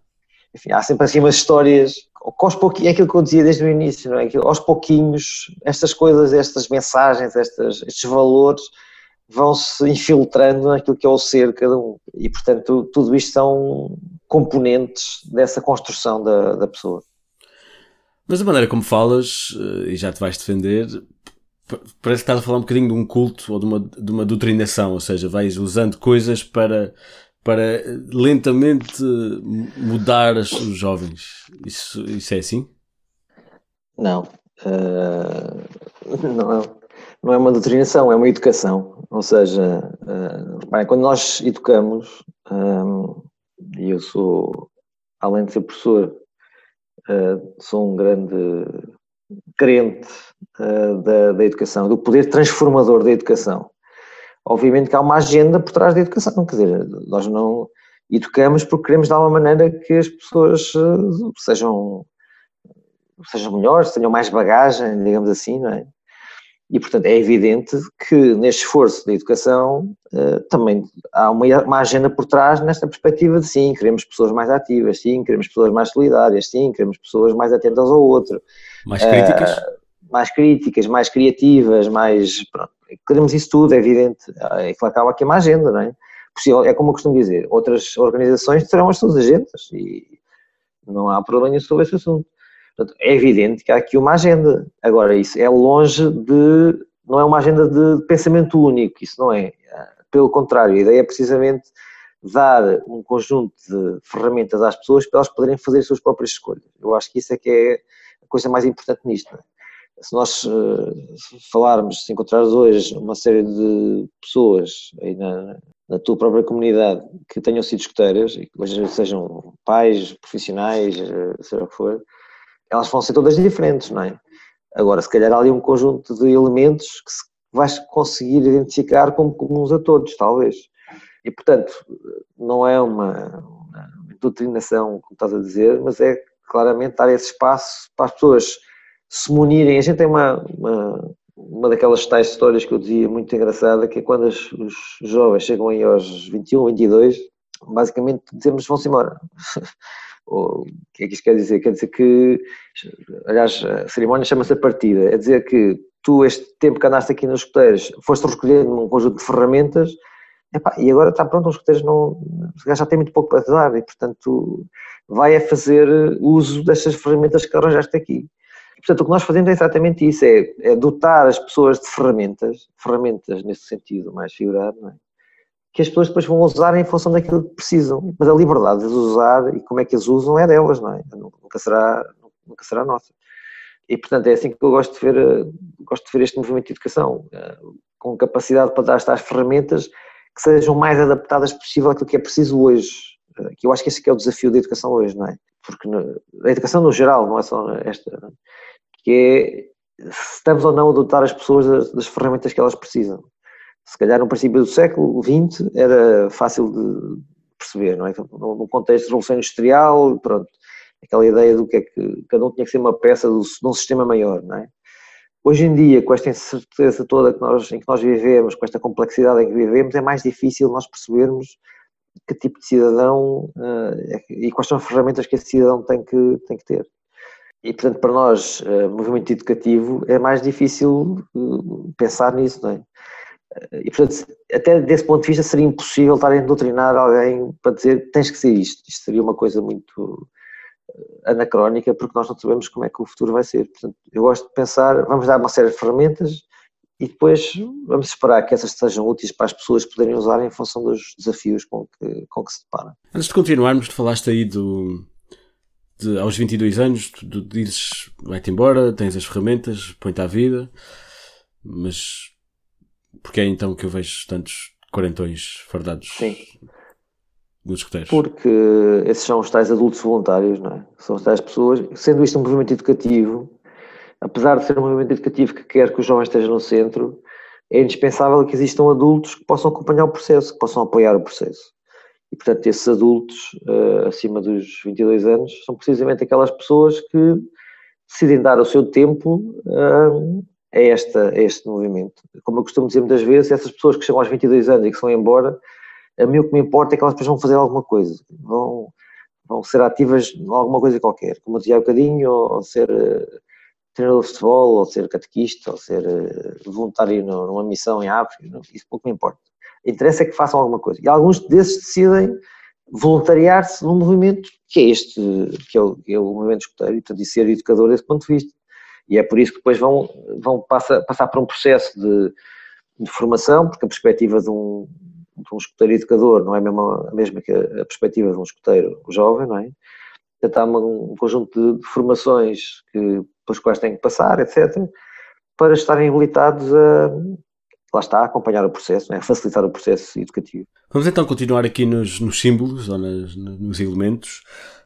Enfim, há sempre assim umas histórias, aos pouquinhos, é aquilo que eu dizia desde o início, não é? Que aos pouquinhos, estas coisas, estas mensagens, estas, estes valores vão se infiltrando naquilo que é o ser cada um. E, portanto, tudo isto são componentes dessa construção da, da pessoa. Mas a maneira como falas, eh, e já te vais defender, parece que estás a falar um bocadinho de um culto ou de uma, de uma doutrinação, ou seja, vais usando coisas para, para lentamente mudar os jovens. Isso, isso é assim? Não. Uh não, não é uma doutrinação, é uma educação. Ou seja, uh, quando nós educamos, um, e eu sou, além de ser professor, uh, sou um grande crente uh, da, da educação, do poder transformador da educação. Obviamente que há uma agenda por trás da educação, quer dizer, nós não educamos porque queremos dar uma maneira que as pessoas sejam, sejam melhores, tenham mais bagagem, digamos assim, não é? E, portanto, é evidente que neste esforço da educação uh, também há uma, uma, agenda por trás nesta perspectiva de sim, queremos pessoas mais ativas, sim, queremos pessoas mais solidárias, sim, queremos pessoas mais atentas ao outro. Mais críticas? Uh, mais críticas, mais criativas, mais. Pronto, queremos isso tudo, é evidente. É que acaba aqui uma agenda, não é? É como eu costumo dizer, outras organizações terão as suas agendas e não há problema sobre esse assunto. Portanto, é evidente que há aqui uma agenda. Agora, isso é longe de. Não é uma agenda de pensamento único, isso não é. Pelo contrário, a ideia é precisamente dar um conjunto de ferramentas às pessoas para elas poderem fazer as suas próprias escolhas. Eu acho que isso é que é a coisa mais importante nisto. É? Se nós uh, falarmos, se encontrares hoje uma série de pessoas aí na, na tua própria comunidade que tenham sido escuteiras, e que hoje sejam pais, profissionais, eh, seja o que for, elas vão ser todas diferentes, não é? Agora, se calhar há ali um conjunto de elementos que vais conseguir identificar como comuns a todos, talvez. E, portanto, não é uma, uma doutrinação, como estás a dizer, mas é claramente dar esse espaço para as pessoas se munirem. A gente tem uma, uma, uma daquelas tais histórias que eu dizia muito engraçada, que é quando os, os jovens chegam aí aos 21, 22, basicamente dizemos vão-se embora. o que é que isto quer dizer? Quer dizer que, aliás, a cerimónia chama-se a partida, é dizer que tu, este tempo que andaste aqui nos escuteiros, foste recolhendo um conjunto de ferramentas epá, e agora está pronto, os escuteiros não, já tem muito pouco para dar e, portanto, vai a fazer uso destas ferramentas que arranjaste aqui. Portanto, o que nós fazemos é exatamente isso, é, é dotar as pessoas de ferramentas, ferramentas nesse sentido mais figurado, é? Que as pessoas depois vão usar em função daquilo que precisam. Mas a liberdade de usar e como é que as usam é delas, não é? Nunca será, nunca será nossa. E, portanto, é assim que eu gosto de ver, gosto de ver este movimento de educação, eh, com capacidade para dar estas ferramentas que sejam mais adaptadas possível àquilo que é preciso hoje. Eh, que eu acho que esse é o desafio da educação hoje, não é? Porque a educação no geral, não é só esta, que é se estamos ou não a dotar as pessoas das, das ferramentas que elas precisam se calhar no princípio do século XX era fácil de perceber, não é? Então, no contexto da Revolução Industrial, pronto, aquela ideia do que é que cada um tinha que ser uma peça de um sistema maior, não é? Hoje em dia, com esta incerteza toda que nós, em que nós vivemos, com esta complexidade em que vivemos, é mais difícil nós percebermos que tipo de cidadão uh, e quais são as ferramentas que esse cidadão tem que, tem que ter. E, portanto, para nós, uh, movimento educativo, é mais difícil uh, pensar nisso, não é? E, portanto, até desse ponto de vista seria impossível estar a doutrinar alguém para dizer tens que ser isto. Isto seria uma coisa muito eh, anacrónica porque nós não sabemos como é que o futuro vai ser. Portanto, eu gosto de pensar, vamos dar uma série de ferramentas e depois vamos esperar que essas sejam úteis para as pessoas poderem usar em função dos desafios com que, com que se deparam. Antes de continuarmos, tu falaste aí do, de, aos 22 anos, tu, tu dizes vai-te embora, tens as ferramentas, põe-te à vida, mas porque é então que eu vejo tantos quarentões fardados Sim. nos escuteiros? Porque esses são os tais adultos voluntários, não é? São as tais pessoas, sendo isto um movimento educativo, apesar de ser um movimento educativo que quer que os jovens estejam no centro, é indispensável que existam adultos que possam acompanhar o processo, que possam apoiar o processo. E, portanto, esses adultos uh, acima dos 22 anos são precisamente aquelas pessoas que decidem dar o seu tempo uh, a, esta, a este movimento. Como eu costumo dizer muitas vezes, essas pessoas que chegam aos 22 anos e que são embora, a mim o que me importa é que elas depois vão fazer alguma coisa, vão, vão ser ativas em alguma coisa qualquer, como eu dizia há um bocadinho, ou, ou ser uh, treinador de futebol, ou ser catequista, ou ser uh, voluntário numa missão em África, isso pouco me importa. Interessa é que façam alguma coisa. E alguns desses decidem voluntariar-se num movimento que é este, que é o, que é o movimento escoteiro, e portanto, e ser educador desse ponto de vista. E é por isso que depois vão, vão passar, passar por um processo de, de formação, porque a perspectiva de um, de um escoteiro educador não é a mesma, a mesma que a, perspectiva de um escoteiro jovem, não é? Portanto, há um conjunto de, de formações que, pelas quais têm que passar, etc. para estarem habilitados a, lá está, a acompanhar o processo, né? a facilitar o processo educativo. Vamos então continuar aqui nos, nos símbolos ou nas, nos elementos.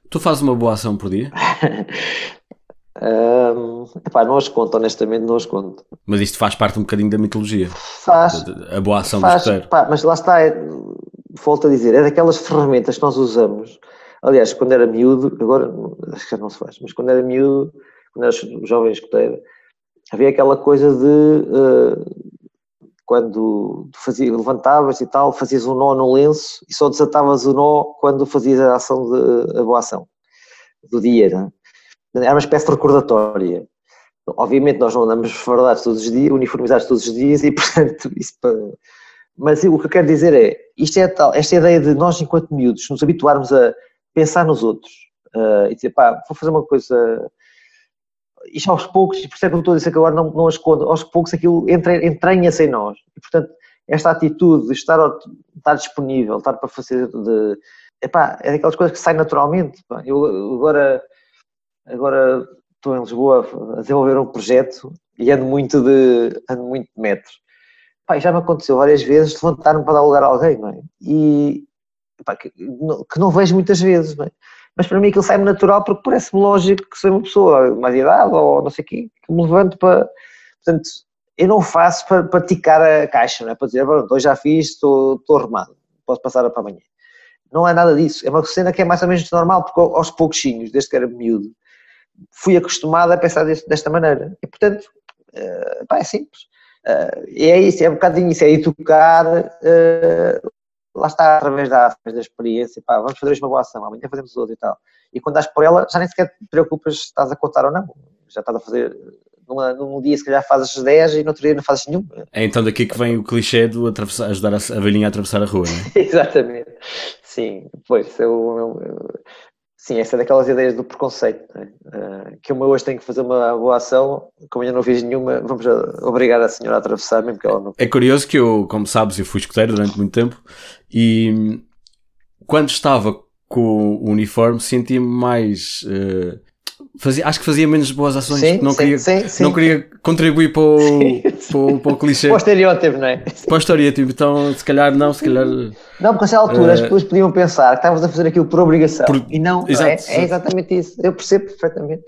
Tu fazes uma boa ação por dia? Um, epá, não as conto, honestamente, não as conto. Mas isto faz parte um bocadinho da mitologia. Faz. A boa ação faz, do pá, Mas lá está, é, volto a dizer, é daquelas ferramentas que nós usamos. Aliás, quando era miúdo, agora acho que já não se faz, mas quando era miúdo, quando era jovem escoteiro, havia aquela coisa de uh, quando fazia, levantavas e tal, fazias um nó no lenço e só desatavas o nó quando fazias a ação de a boa ação do dia. Não é? Era uma espécie de recordatória. Obviamente nós não andamos fardados todos os dias, uniformizados todos os dias e portanto isso para... Mas o que eu quero dizer é, isto é tal, esta ideia de nós enquanto miúdos nos habituarmos a pensar nos outros uh, e dizer pá, vou fazer uma coisa isto aos poucos, e por isso é que eu estou a dizer que agora não, não as aos poucos aquilo entranha-se em nós e portanto esta atitude de estar, estar disponível, estar para fazer de, epá, é daquelas coisas que saem naturalmente. Pá. Eu agora agora estou em Lisboa a desenvolver um projeto e ando muito de, ando muito de metros. Pá, já me aconteceu várias vezes levantar-me para dar lugar a alguém, não é? E pá, que, que, não vejo muitas vezes, não é? Mas para mim aquilo sai-me natural porque parece-me lógico que sou uma pessoa mais idade ou não sei o quê, que me levanto para. Portanto, eu não faço para, para ticar a caixa, não é? Para dizer, pronto, hoje já fiz, estou, estou arrumado, posso passar para amanhã. Não é nada disso. É uma cena que é mais ou menos normal, porque aos pouquinhos, desde que era miúdo, fui acostumado a pensar deste, desta maneira. E, portanto, uh, pá, é simples. Uh, e é isso, é um bocadinho isso, é educar, uh, lá está, através da, através da experiência, pá, vamos fazer uma boa ação, amanhã fazemos outra e tal. E quando dás por ela, já nem sequer te preocupas se estás a contar ou não. Já estás a fazer, numa, num dia se calhar fazes 10 e no outro dia não fazes nenhum. É então daqui que vem o clichê do ajudar a, a velhinha a atravessar a rua, não é? Exatamente. Sim, pois, eu, eu Sim, essa é daquelas ideias do preconceito, né? uh, que eu hoje tenho que fazer uma boa ação, como eu não fiz nenhuma, vamos obrigar a senhora a atravessar, mesmo que ela não. É curioso que eu, como sabes, eu fui escoteiro durante muito tempo e quando estava com o uniforme sentia-me mais uh, fazia, acho que fazia menos boas ações sim, não, sim, queria, sim, não queria contribuir para o, para, o, para o clichê. Para o estereótipo, não é? Para o estereótipo, então se calhar não, se calhar. Não, porque a essa altura uh, as pessoas podiam pensar que estavas a fazer aquilo por obrigação por, e não, exato, é, é, exatamente isso. Eu percebo perfeitamente,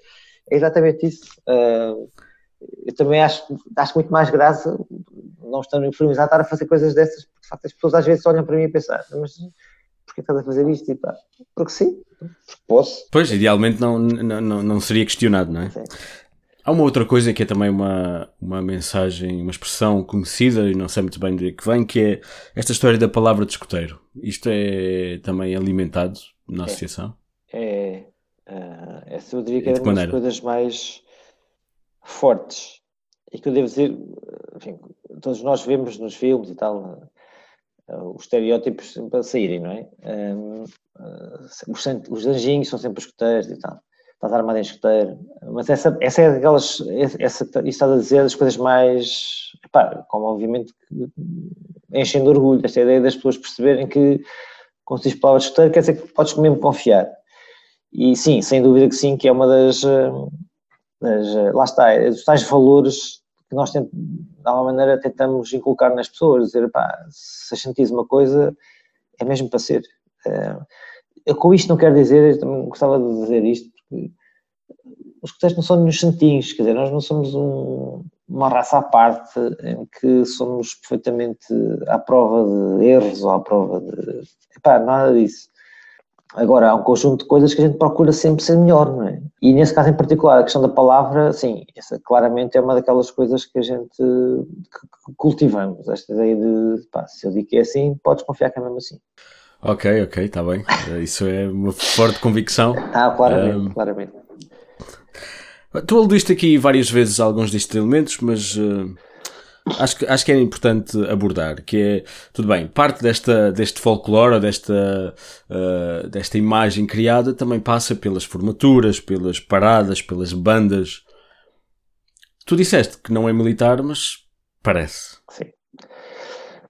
é exatamente isso. Uh, eu também acho, acho muito mais graça não estando uniformizado estar a fazer coisas dessas, porque de facto as pessoas às vezes olham para mim e pensam, mas porquê estás a fazer isto? E pá, porque sim, posso. Pois, idealmente não, não, não, seria questionado, não é? Sim. Há uma outra coisa que é também uma, uma mensagem, uma expressão conhecida e não sei muito bem de que vem, que é esta história da palavra de escoteiro. Isto é também alimentado na é. associação? É, uh, essa eu diria que é uma das coisas mais fortes e que eu devo dizer, enfim, todos nós vemos nos filmes e tal, os estereótipos sempre a saírem, não é? Um, uh, os, os anjinhos são sempre escuteiros e tal. Estás armado em escuteiro. Mas essa, essa é aquelas. Essa, isso estás a dizer as coisas mais. Epá, como obviamente enchem de orgulho. Esta ideia das pessoas perceberem que quando se diz palavra de escuteiro quer dizer que podes mesmo confiar. E sim, sem dúvida que sim, que é uma das. das lá está, é dos tais valores que nós de alguma maneira tentamos inculcar nas pessoas, dizer, pá, se sentires uma coisa, é mesmo para ser. Eh, eu, com isto não quero dizer, também gostava de dizer isto, porque os escuteiros não são nenhum santinhos, quer dizer, nós não somos um, uma raça à parte em que somos perfeitamente à prova de erros ou à prova de. Epá, nada disso. Agora, há um conjunto de coisas que a gente procura sempre ser melhor, não é? E nesse caso em particular, a questão da palavra, sim, essa claramente é uma daquelas coisas que a gente que cultivamos, esta ideia de, pá, se eu digo que é assim, podes confiar que é mesmo assim. Ok, ok, está bem. Isso é uma forte convicção. Ah, claramente, um, claramente. Tu aludiste aqui várias vezes alguns destes elementos, mas uh, acho, que, acho que é importante abordar, que é, tudo bem, parte desta, deste folclore, desta, uh, desta imagem criada também passa pelas formaturas, pelas paradas, pelas bandas. Tu disseste que não é militar, mas parece. Sim.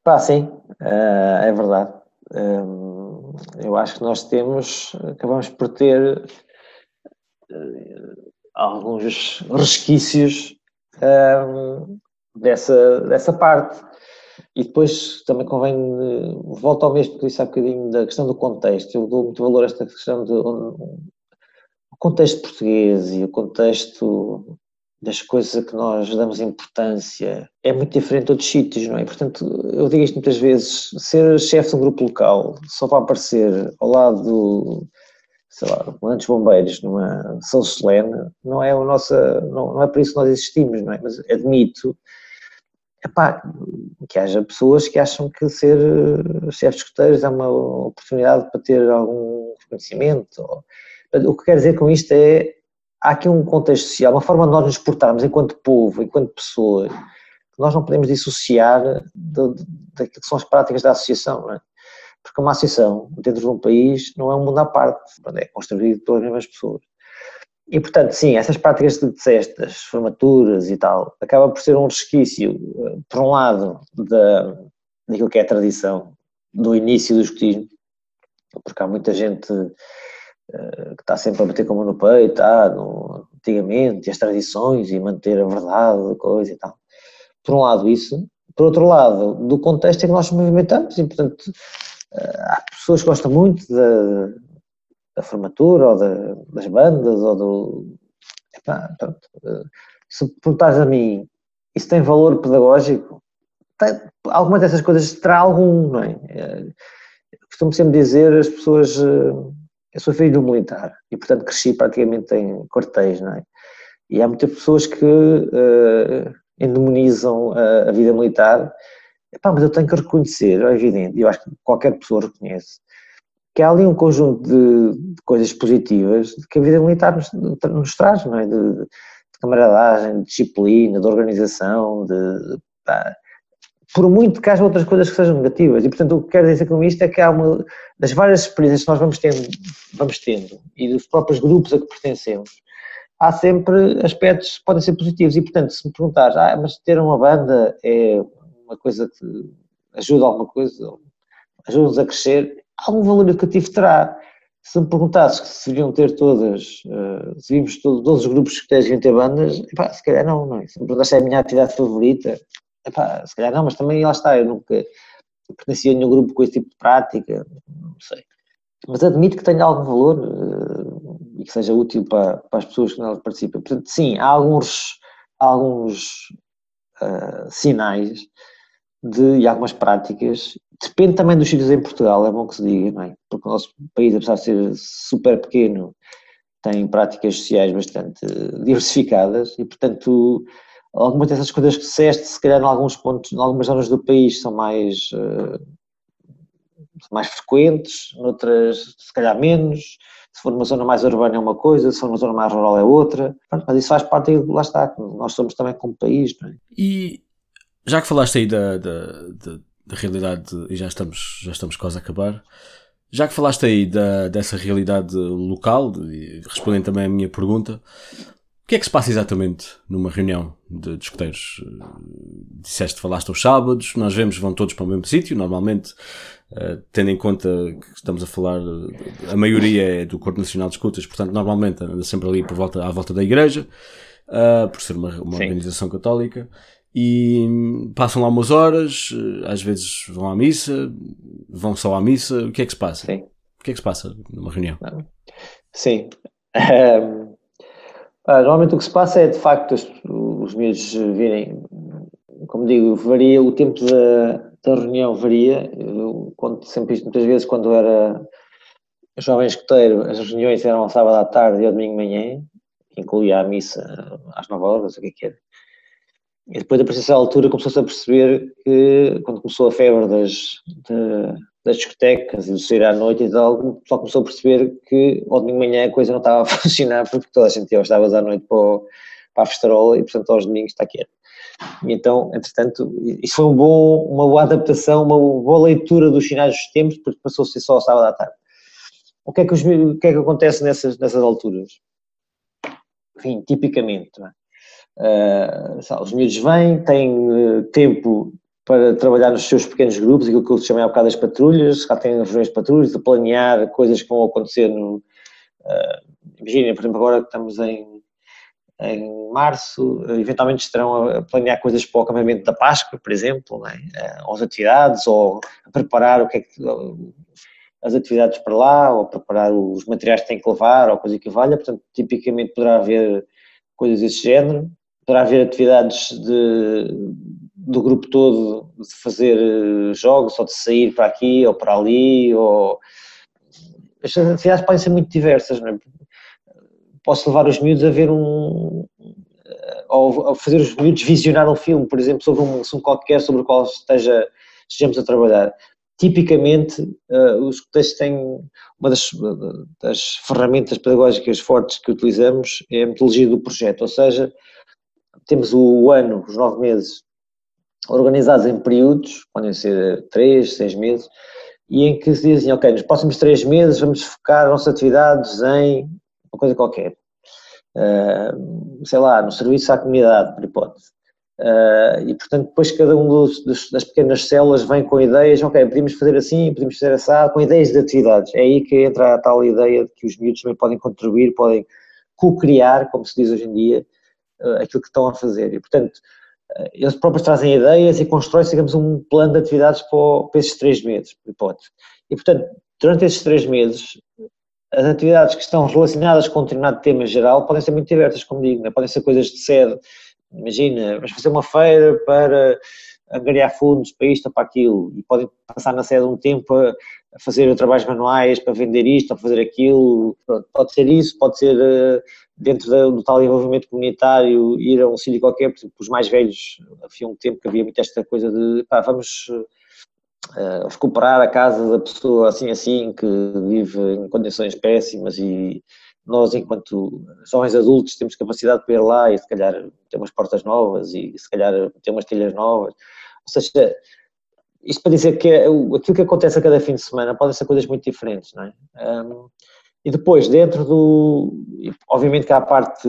Pá, sim, uh, é verdade. Um, eu acho que nós temos, acabamos por ter uh, alguns resquícios dessa, dessa parte. E depois também convém, volto ao mesmo que disse há bocadinho da questão do contexto. Eu dou muito valor a esta questão do contexto português e o contexto das coisas a que nós damos importância é muito diferente de outros sítios, não é? Portanto, eu digo isto muitas vezes, ser chefe de um grupo local só para aparecer ao lado do, sei lá, bombeiros numa São Solene, não é o nosso, não, não é para isso que nós existimos, não é? Mas admito epá, que haja pessoas que acham que ser chefe de escuteiros é uma oportunidade para ter algum reconhecimento. O que quero dizer com isto é há aqui um contexto social, uma forma de nós nos portarmos enquanto povo, enquanto pessoas, que nós não podemos dissociar daquilo que são as práticas da associação, é? Porque uma associação dentro de um país não é um mundo à parte, é construído pelas mesmas pessoas. E, portanto, sim, essas práticas de cestas, formaturas e tal, acaba por ser um resquício, por um lado, da, daquilo que é a tradição do início do escotismo, porque há muita gente eh, que está sempre a bater como no peito, ah, no, antigamente, as tradições e manter a verdade, coisa e tal. Por um lado isso, por outro lado, do contexto em que nós nos movimentamos e, portanto, eh, há pessoas que gostam muito da, da formatura ou da, das bandas ou do... Epá, pronto, eh, se perguntares a mim, isso tem valor pedagógico? Tem, algumas dessas coisas terá algum, não é? Costumo sempre dizer, as pessoas eu sou filho do militar e, portanto, cresci praticamente em quartéis, não é? E há muitas pessoas que uh, endemonizam a, a, vida militar. Epá, mas eu tenho que reconhecer, é evidente, eu acho que qualquer pessoa reconhece, que há ali um conjunto de, de coisas positivas que a vida militar nos, nos traz, não é? De, de, camaradagem, de disciplina, de organização, de, pá, por muito que haja outras coisas que sejam negativas. E, portanto, o que quero dizer com isto é que há uma das várias experiências que nós vamos tendo, vamos tendo e dos próprios grupos a que pertencemos, há sempre aspectos que podem ser positivos. E, portanto, se me perguntares, ah, mas ter uma banda é uma coisa que ajuda alguma coisa, ajuda-nos a crescer, algum valor educativo terá. Se me perguntasses se deviam ter todas, uh, se vimos todos, todos os grupos que têm ter bandas, epá, se calhar não, não é? Se me perguntasses se é a minha atividade favorita, Epá, se calhar não, mas também lá está, eu nunca pertencia a nenhum grupo com esse tipo de prática, não sei. Mas admito que tenha algum valor uh, e que seja útil para, para as pessoas que nela participam. Portanto, sim, há alguns, alguns uh, sinais de, e algumas práticas. Depende também dos sítios em Portugal, é bom que se diga, não é? Porque o nosso país, apesar de ser super pequeno, tem práticas sociais bastante diversificadas e, portanto, algumas dessas coisas que disseste, se calhar em alguns pontos, em algumas zonas do país são mais, uh, mais frequentes, noutras se calhar menos, se for uma zona mais urbana é uma coisa, se for uma zona mais rural é outra, mas isso faz parte, lá está, nós somos também como país, não é? E já que falaste aí da, da, da, da realidade, e já estamos, já estamos quase a acabar, já que falaste aí da, dessa realidade local, respondendo também à minha pergunta, o que é que se passa exatamente numa reunião de discuteiros? Disseste, falaste aos sábados, nós vemos vão todos para o mesmo sítio, normalmente, uh, tendo em conta que estamos a falar, a maioria é do Corpo Nacional de Escutas, portanto, normalmente anda sempre ali por volta, à volta da igreja, uh, por ser uma, uma organização católica, e passam lá umas horas, eh, às vezes vão à missa, vão só à missa, o que é que se passa? Sim. O que é que se passa numa reunião? Sim. Um normalmente o que se passa é de facto os, os miúdos virem, como digo, varia, o tempo da, da reunião varia. Eu conto sempre isto muitas vezes quando era jovem escoteiro, as reuniões eram ao sábado à tarde e ao domingo de manhã, incluía a missa às 9 horas, o que é que era. E depois, a partir dessa altura, começou-se a perceber que, quando começou a febre das, de, das discotecas e do sair à noite e tal, o pessoal começou a perceber que ao domingo de manhã a coisa não estava a funcionar porque toda a gente ia aos à noite para, o, para a festarola e, portanto, aos domingos está quieto. E então, entretanto, isso foi um bom, uma boa adaptação, uma boa leitura dos sinais dos tempos, porque passou a ser só ao sábado à tarde. O que é que, os, o que, é que acontece nessas, nessas alturas? Enfim, tipicamente, uh, os miúdos vêm, têm uh, tempo para trabalhar nos seus pequenos grupos, aquilo que eu chamei há bocado das patrulhas, já têm reuniões de patrulhas, de planear coisas que vão acontecer no. Uh, Imaginem, por exemplo, agora que estamos em, em março, eventualmente estarão a planear coisas para o acampamento da Páscoa, por exemplo, é? ou as atividades, ou a preparar o que é que, as atividades para lá, ou preparar os materiais que têm que levar, ou coisa que valha, portanto, tipicamente poderá haver coisas desse género, poderá haver atividades de, do grupo todo de fazer eh, jogos, ou de sair para aqui ou para ali, ou... As atividades podem ser muito diversas, não é? posso levar os miúdos a ver um. ou fazer os miúdos visionar um filme, por exemplo, sobre um assunto qualquer sobre o qual esteja, estejamos a trabalhar. Tipicamente, uh, os contextos têm. uma das, das ferramentas pedagógicas fortes que utilizamos é a metodologia do projeto, ou seja, temos o ano, os nove meses, organizados em períodos, podem ser três, seis meses, e em que se dizem, ok, nos próximos três meses vamos focar as nossas atividades em uma coisa qualquer. Uh, sei lá, no serviço à comunidade, por hipótese. Uh, e portanto, depois cada um dos, dos, das pequenas células vem com ideias, ok, podemos fazer assim, podemos fazer assim, com ideias de atividades. É aí que entra a tal ideia de que os miúdos também podem contribuir, podem co-criar, como se diz hoje em dia, aquilo que estão a fazer. E portanto, eles próprios trazem ideias e constroem, digamos, um plano de atividades para, para esses três meses, hipótese. E portanto, durante esses três meses, as atividades que estão relacionadas com um determinado tema geral podem ser muito diversas, como digo, né? podem ser coisas de sede. Imagina, vamos fazer uma feira para angariar fundos para isto ou para aquilo, e podem passar na sede um tempo a, fazer trabalhos manuais para vender isto ou fazer aquilo. Pode ser isso, pode ser eh, dentro do tal envolvimento comunitário ir a um sítio qualquer, por exemplo, os mais velhos, havia um tempo que havia muito esta coisa de pá, vamos uh, recuperar a casa da pessoa assim assim que vive em condições péssimas e nós enquanto jovens adultos temos capacidade para ir lá e se calhar ter umas portas novas e se calhar ter umas telhas novas, ou seja, isto para dizer que aquilo que acontece a cada fim de semana podem ser coisas muito diferentes, não é? Um, e depois, dentro do. Obviamente que há a parte,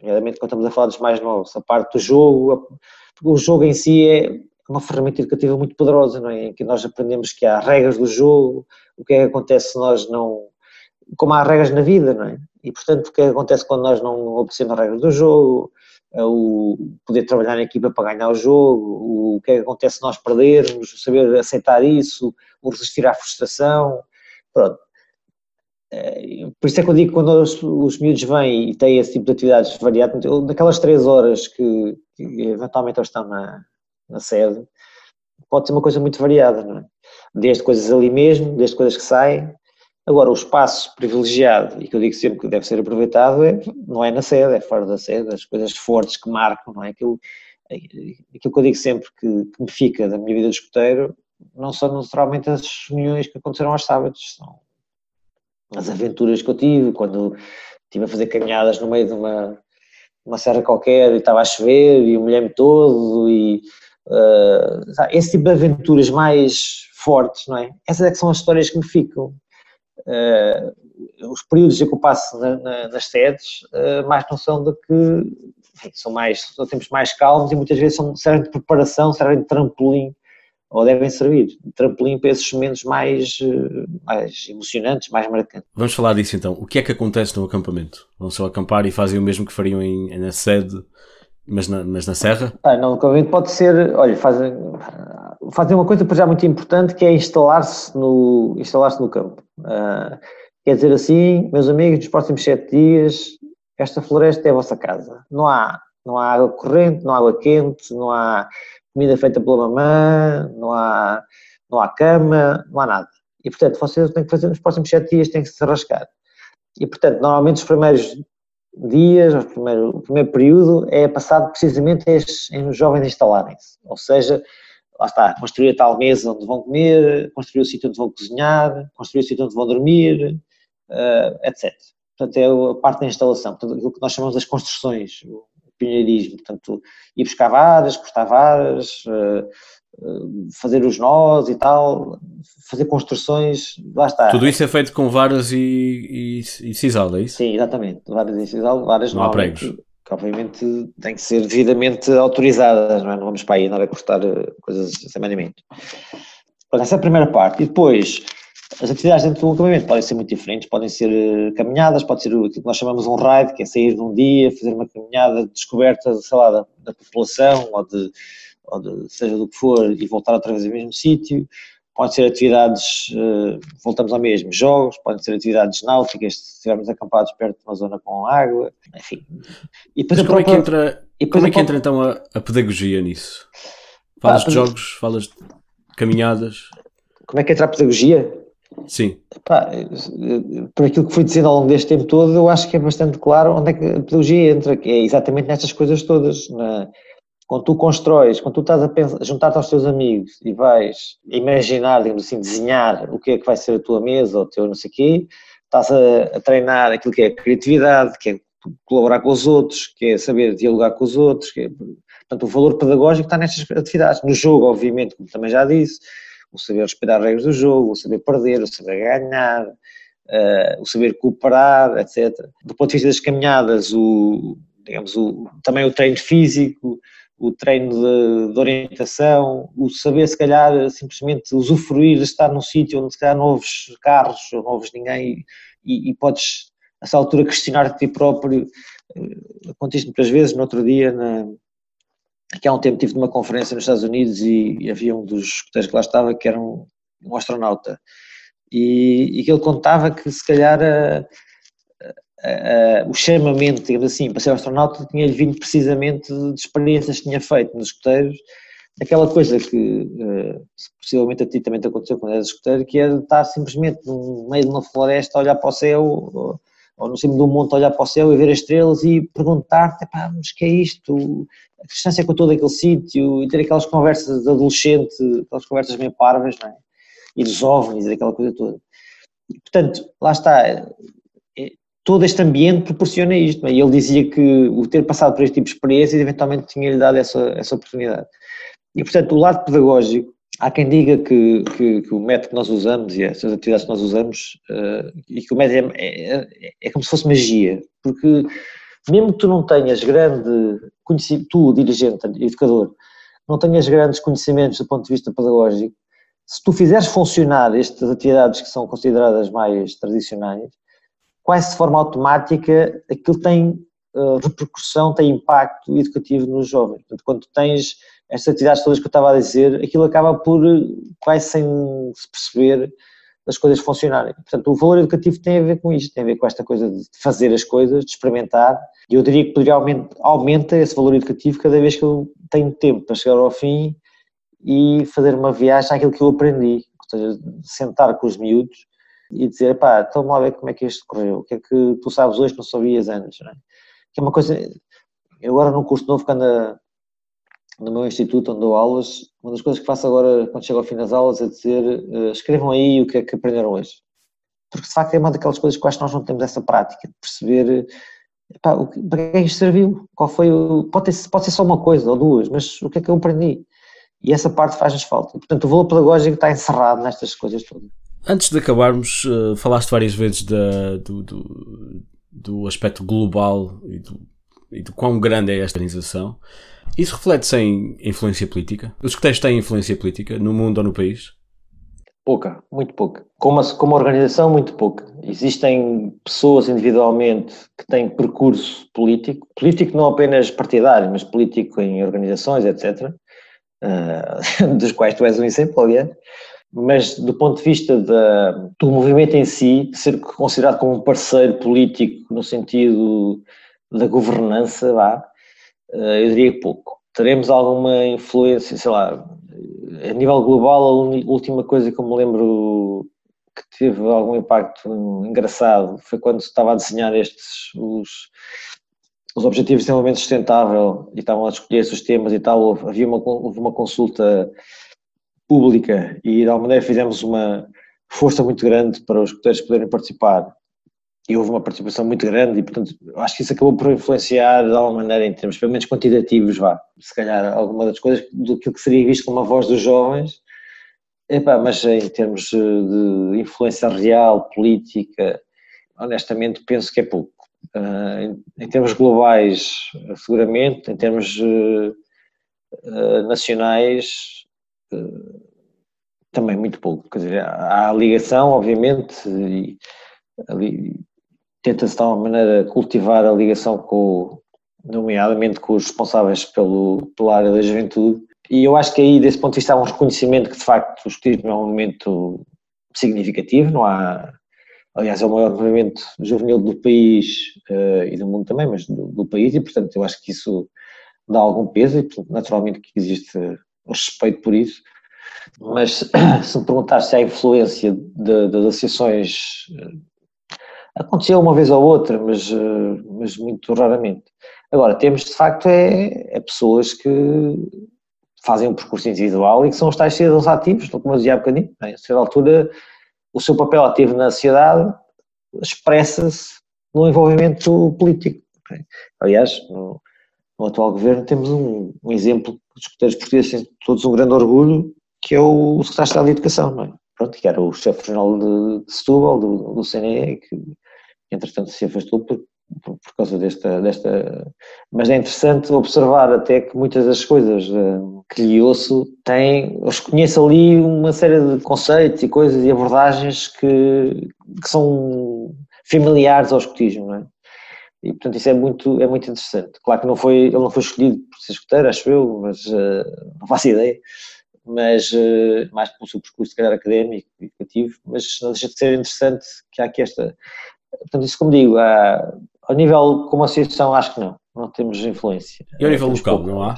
nomeadamente quando estamos a falar dos mais novos, a parte do jogo, o jogo em si é, uma ferramenta educativa muito poderosa, não é? Em que nós aprendemos que há regras do jogo, o que é que acontece se nós não. Como há regras na vida, não é? E portanto, o que é que acontece quando nós não obedecemos as regras do jogo, o poder trabalhar em equipa para ganhar o jogo, o que é que acontece se nós perdermos, saber aceitar isso, o resistir à frustração, pronto. É, por isso é que eu digo que quando os, os miúdos vêm e têm esse tipo de atividades variadas, daquelas três horas que, que eventualmente eles estão na, na sede, pode ser uma coisa muito variada, não é? Desde coisas ali mesmo, desde coisas que saem. Agora, o espaço privilegiado, e que eu digo sempre que deve ser aproveitado, é, não é na sede, é fora da sede, as coisas fortes que marcam, não é? Aquilo, aquilo que eu digo sempre que, que me fica da minha vida de escoteiro, não são naturalmente as reuniões que aconteceram aos sábados, são as aventuras que eu tive, quando estive a fazer caminhadas no meio de uma, uma serra qualquer e estava a chover e molhei-me todo e Uh, esse tipo de aventuras mais fortes, não é? Essas é que são as histórias que me ficam. Uh, os períodos que eu passo na, na, nas sedes, uh, mais não são do que enfim, são mais, são tempos mais calmos e muitas vezes são, servem de preparação, servem de trampolim, ou devem servir de trampolim para esses momentos mais, mais emocionantes, mais marcantes. Vamos falar disso então. O que é que acontece no acampamento? Vão só acampar e fazem o mesmo que fariam em, na sede mas na, mas na Serra? Ah, não, no pode ser, olha, fazem, fazem uma coisa já muito importante que é instalar-se no, instalar no campo. Uh, quer dizer assim, meus amigos, nos próximos sete dias, esta floresta é a vossa casa. Não há, não há água corrente, não há água quente, não há comida feita pela mamã, não há, não há cama, não há nada. E portanto, vocês têm que fazer nos próximos sete dias, têm que se rascar. E portanto, normalmente os primeiros dias, o primeiro, o primeiro período é passado precisamente em os jovens instalarem-se, ou seja, lá está, construir a tal mesa onde vão comer, construir o sítio onde vão cozinhar, construir o sítio onde vão dormir, uh, eh, etc. Portanto, é a parte da instalação, portanto, aquilo que nós chamamos das construções, o pioneirismo, portanto, ir buscar varas, cortar varas, uh, fazer os nós e tal, fazer construções, lá está. Tudo isso é feito com varas e, e, e sisal, é isso? Sim, exatamente, varas e sisal, varas não há pregos. Que, obviamente têm que ser devidamente autorizadas, não é? Não vamos para aí andar a cortar eh, coisas sem mandamento. Essa é a primeira parte. E depois, as atividades dentro do acampamento podem ser muito diferentes, podem ser eh, caminhadas, pode ser aquilo que nós chamamos um ride, que é sair num dia, fazer uma caminhada de descoberta, sei lá, da, da população, ou de, ou de, seja do que for, e voltar outra vez ao mesmo sítio. Pode ser atividades, eh, voltamos ao mesmo, jogos, podem ser atividades náuticas, se estivermos acampados perto de uma zona com água, enfim. E depois Mas como, própria, é que entra, como é que entra então a, a pedagogia nisso? Falas ah, de jogos, falas de caminhadas. Como é que entra a pedagogia? Sim. Pá, por aquilo que fui dizendo ao longo deste tempo todo, eu acho que é bastante claro onde é que a pedagogia entra, que é exatamente nestas coisas todas. Na, quando tu constróis, quando tu estás a, juntar-te aos teus amigos e vais imaginar, digamos assim, desenhar o que é que vai ser a tua mesa ou o teu não sei o quê, estás a, a treinar aquilo que é criatividade, que é colaborar com os outros, que é saber dialogar com os outros, que é, portanto o valor pedagógico está nestas atividades. No jogo, obviamente, como também já disse, o saber respeitar as regras do jogo, o saber perder, o saber ganhar, uh, o saber cooperar, etc. Do ponto de vista das caminhadas, o, digamos, o, também o treino físico, o treino de, de, orientação, o saber se calhar simplesmente usufruir de estar num sítio onde se calhar novos carros ou novos ninguém e, e podes a essa altura questionar-te ti próprio, uh, acontece muitas vezes, no outro dia na, que há um tempo tive numa conferência nos Estados Unidos e, e havia um dos escuteiros que lá estava que era um, um astronauta. E, e, que ele contava que se calhar a, a, o chamamento, digamos assim, para ser astronauta tinha-lhe vindo precisamente de experiências que tinha feito nos escuteiros, aquela coisa que uh, possivelmente a ti também te aconteceu quando eras escuteiro, que é estar simplesmente no meio de uma floresta a olhar para o céu ou, ou no cimo de um monte a olhar para o céu e ver as estrelas e perguntar-te, mas que é isto? a distância com todo aquele sítio e ter aquelas conversas de adolescente, aquelas conversas meio parvas, não é? E dos ovnis, aquela coisa toda. Portanto, lá está, todo este ambiente proporciona isto, é? e ele dizia que o ter passado por este tipo de experiências eventualmente tinha-lhe dado essa, essa oportunidade. E, portanto, o lado pedagógico, há quem diga que, que, que, o método que nós usamos e essas atividades que nós usamos, uh, e que o método é, é, é, como se fosse magia, porque mesmo que tu não tenhas grande conhecimento, tu, dirigente, educador, não tenhas grandes conhecimentos do ponto de vista pedagógico, se tu fizeres funcionar estas atividades que são consideradas mais tradicionais, quase de forma automática aquilo tem uh, repercussão, tem impacto educativo nos jovens. Portanto, quando tens estas atividades todas que eu estava a dizer, aquilo acaba por, quase sem se perceber, das coisas funcionarem. Portanto, o valor educativo tem a ver com isto, tem a ver com esta coisa de fazer as coisas, de experimentar. E eu diria que poderia aumentar, aumenta esse valor educativo cada vez que eu tenho tempo para chegar ao fim e fazer uma viagem àquilo que eu aprendi. Ou seja, sentar com os miúdos e dizer, pá, então lá ver como é que isto correu, o que é que tu sabes hoje que não sabias antes, não é? Que é uma coisa, eu agora num curso novo que anda no meu instituto onde dou aulas, uma das coisas que faço agora quando chego ao fim das aulas é dizer uh, escrevam aí o que é que aprenderam hoje. Porque de facto é uma daquelas coisas que nós não temos essa prática, de perceber epá, o que, para é que isto serviu, qual foi o. Pode, ter, pode ser só uma coisa ou duas, mas o que é que eu aprendi? E essa parte faz-nos falta. Portanto, o valor pedagógico está encerrado nestas coisas todas. Antes de acabarmos, uh, falaste várias vezes da, do, do, do aspecto global e do, e do quão grande é esta organização. Isso reflete-se em influência política? Os escuteiros têm influência política no mundo ou no país? Pouca, muito pouca. Como, como organização, muito pouca. Existem pessoas individualmente que têm percurso político, político não apenas partidário, mas político em organizações, etc., uh, eh, dos quais tu és um exemplo, aliás. Mas do ponto de vista da, do movimento em si, ser considerado como um parceiro político no sentido da governança, eh, eu diria pouco. Teremos alguma influência, sei lá, a nível global, a última coisa que eu me lembro que teve algum impacto engraçado foi quando estava a desenhar estes, os, os Objetivos de Desenvolvimento Sustentável e estavam a escolher os temas e tal, havia uma, uma consulta pública e de alguma maneira fizemos uma força muito grande para os escuteiros poderem participar. E houve uma participação muito grande e, portanto, acho que isso acabou por influenciar de alguma maneira em termos, pelo menos quantitativos, vá, se calhar alguma das coisas do que seria visto como a voz dos jovens, epá, mas em termos de influência real, política, honestamente penso que é pouco. Uh, em, termos globais, seguramente, em termos uh, nacionais, Também muito pouco. Quer dizer, há a ligação, obviamente, e tenta-se de alguma maneira cultivar a ligação com, nomeadamente com os responsáveis pelo, pela área da juventude. E eu acho que aí, desse ponto de vista, há um reconhecimento que, de facto, o escotismo é um movimento significativo, não há aliás é o maior movimento juvenil do país uh, e do mundo também, mas do, do, país, e portanto eu acho que isso dá algum peso e naturalmente que existe respeito por isso. Mas se me perguntar se há influência de, das associações, uh, aconteceu uma vez ou outra, mas, uh, mas muito raramente. Agora, temos de facto é, é, pessoas que fazem um percurso individual e que são os tais cidadãos ativos, como eu dizia há bocadinho, a certa altura o seu papel ativo na sociedade expressa-se no envolvimento político. Aliás, no, no, atual governo temos um, um exemplo que os escuteiros portugueses têm todos um grande orgulho, que é o secretário de Estado de Educação, não é? Pronto, que era o chefe-jornal de, de Setúbal, do, do CNE, que entretanto se afastou por, por, por, causa desta, desta... Mas é interessante observar até que muitas das coisas uh, que lhe ouço têm... Eu conheço ali uma série de conceitos e coisas e abordagens que, que são familiares ao escotismo, não é? E, portanto, isso é muito, é muito interessante. Claro que não foi, ele não foi escolhido por ser escoteiro, acho eu, mas uh, não faço ideia. Mas, uh, mais pelo seu percurso, se calhar, académico e educativo, mas não deixa de ser interessante que há aqui esta... Portanto, isso como digo, há, ao nível como associação, acho que não. Não temos influência. E ao nível local, pouco, não há?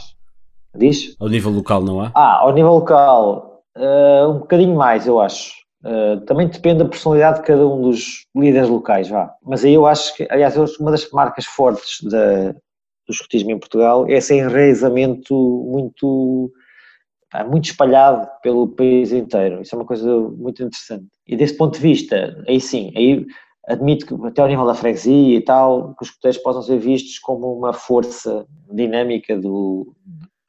Diz? Ao nível local, não há? Ah, ao nível local, uh, um bocadinho mais, eu acho. Uh, também depende da personalidade de cada um dos líderes locais, vá. Mas aí eu acho que, aliás, uma das marcas fortes da, do escotismo em Portugal é esse enraizamento muito, muito espalhado pelo país inteiro. Isso é uma coisa muito interessante. E desse ponto de vista, aí sim, aí admito que até ao nível da freguesia e tal, que os escuteiros possam ser vistos como uma força dinâmica do,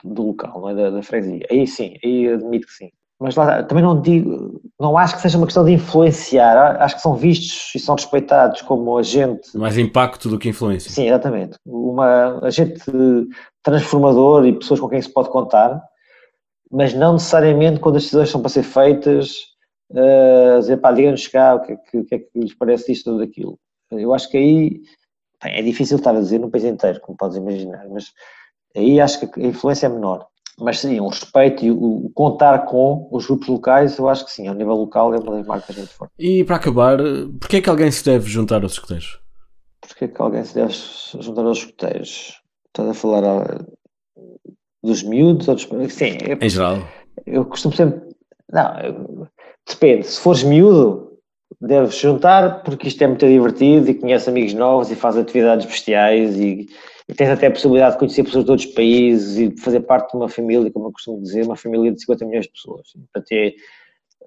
do local, não é? Da, da freguesia. Aí sim, aí admito que sim. Mas lá, também não digo, não acho que seja uma questão de influenciar, acho que são vistos e são respeitados como agente. Mais impacto do que influência. Sim, exatamente. Uma agente transformador e pessoas com quem se pode contar, mas não necessariamente quando as decisões são para ser feitas uh, dizer, pá, digam-nos cá o que, é que, que é que lhes parece disto ou daquilo. Eu acho que aí bem, é difícil estar a dizer no país inteiro, como podes imaginar, mas aí acho que a influência é menor. Mas sim, o respeito e o, contar com os grupos locais, eu acho que sim, ao nível local é uma das marcas muito fortes. E para acabar, porquê é que alguém se deve juntar aos escuteiros? Porquê é que alguém se deve juntar aos escuteiros? Estás a falar a, dos miúdos ou dos... Sim, é, em geral. Eu costumo sempre... Não, Depende, se fores miúdo, deves juntar porque isto é muito divertido e conhece amigos novos e faz atividades bestiais e, e, tens até a possibilidade de conhecer pessoas de outros países e fazer parte de uma família, como eu costumo dizer, uma família de 50 milhões de pessoas. Portanto, é,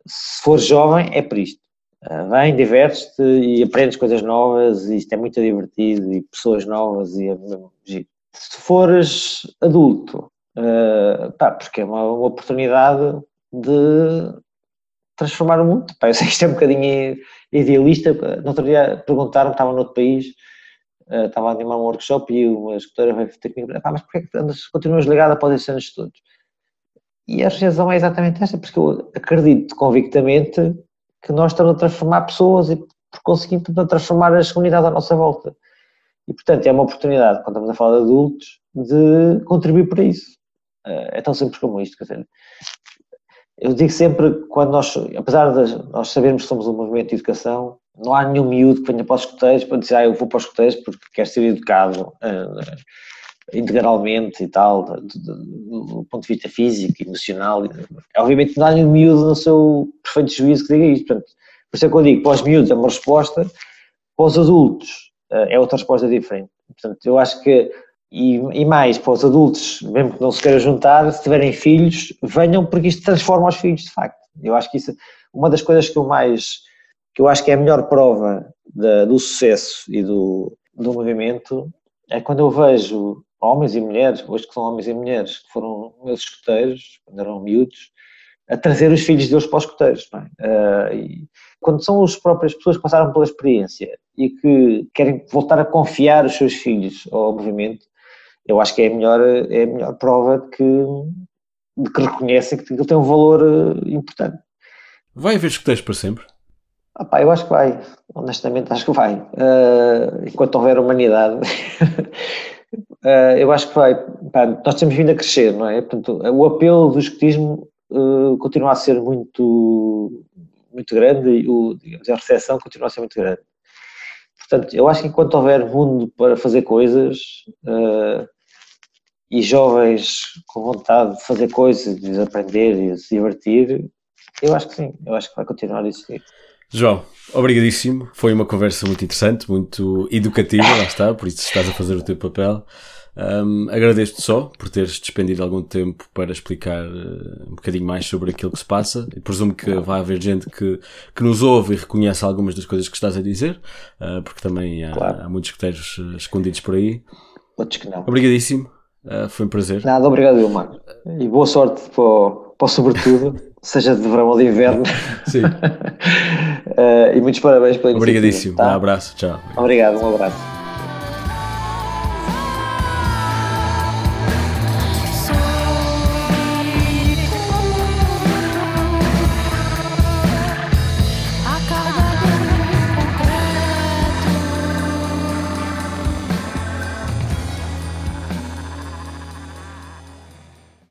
se fores jovem, é por isto. Ah, vem, divertes-te e aprendes coisas novas e isto é muito divertido e pessoas novas e é. Se fores adulto, uh, pá, porque é uma, uma oportunidade de transformar o mundo. Pá, eu sei que isto é um bocadinho idealista. No outro dia perguntaram-me, estava noutro país, uh, estava a animar um workshop e uma escutora veio ter comigo, mas porquê que andas, continuas ligada após esses anos todos? E a razão é exatamente esta, porque eu acredito convictamente que nós estamos a transformar pessoas e, por conseguinte, a transformar as comunidades à nossa volta. E, portanto, é uma oportunidade, quando estamos a falar de adultos, de contribuir para isso. Uh, é tão simples como isto, quer dizer, eu digo sempre, quando nós, apesar de nós sabermos que somos um movimento de educação, não há nenhum miúdo que venha para os escuteiros para dizer, ah, eu vou para os escuteiros porque quero ser educado uh, integralmente e tal, do, do, do, ponto de vista físico, emocional. Obviamente não há nenhum miúdo no seu perfeito juízo que diga isto. Portanto, por isso é que eu digo, para os miúdos é uma resposta, para os adultos uh, é outra resposta diferente. Portanto, eu acho que e, e, mais, para os adultos, mesmo que não se queiram juntar, se tiverem filhos, venham porque isto transforma os filhos de facto. Eu acho que isso, uma das coisas que eu mais, que eu acho que é a melhor prova da, do sucesso e do, do movimento é quando eu vejo homens e mulheres, hoje que são homens e mulheres, que foram meus escuteiros, quando eram miúdos, a trazer os filhos deles para os escuteiros. É? Uh, quando são as próprias pessoas que passaram pela experiência e que querem voltar a confiar os seus filhos ao movimento, eu acho que é a melhor, é a melhor prova de que, de que reconhecem que aquilo tem um valor eh, importante. Vai haver escuteiros para sempre? Ah, pá, eu acho que vai, honestamente acho que vai. Uh, enquanto houver humanidade, uh, eu acho que vai. Pá, nós temos vindo a crescer, não é? Portanto, o apelo do escutismo uh, continua a ser muito, muito grande e o, digamos, a recepção continua a ser muito grande. Portanto, eu acho que enquanto houver mundo para fazer coisas e jovens com vontade de fazer coisas, de aprender e de se divertir, eu acho que sim, eu acho que vai continuar a existir. João, obrigadíssimo. Foi uma conversa muito interessante, muito educativa, lá está, por isso estás a fazer o teu papel. Um, Agradeço-te só por teres despendido algum tempo para explicar uh, um bocadinho mais sobre aquilo que se passa. E presumo que vai haver gente que, que nos ouve e reconhece algumas das coisas que estás a dizer, uh, porque também há, claro. há muitos escuteiros uh, escondidos por aí. Outros que não. Obrigadíssimo. Foi um prazer. Nada, obrigado, Ilmar. E boa sorte para o, para o sobretudo. seja de verão ou de inverno. Sim. uh, e muitos parabéns pela Obrigadíssimo. Tá? Um abraço. Tchau. Obrigado, um abraço.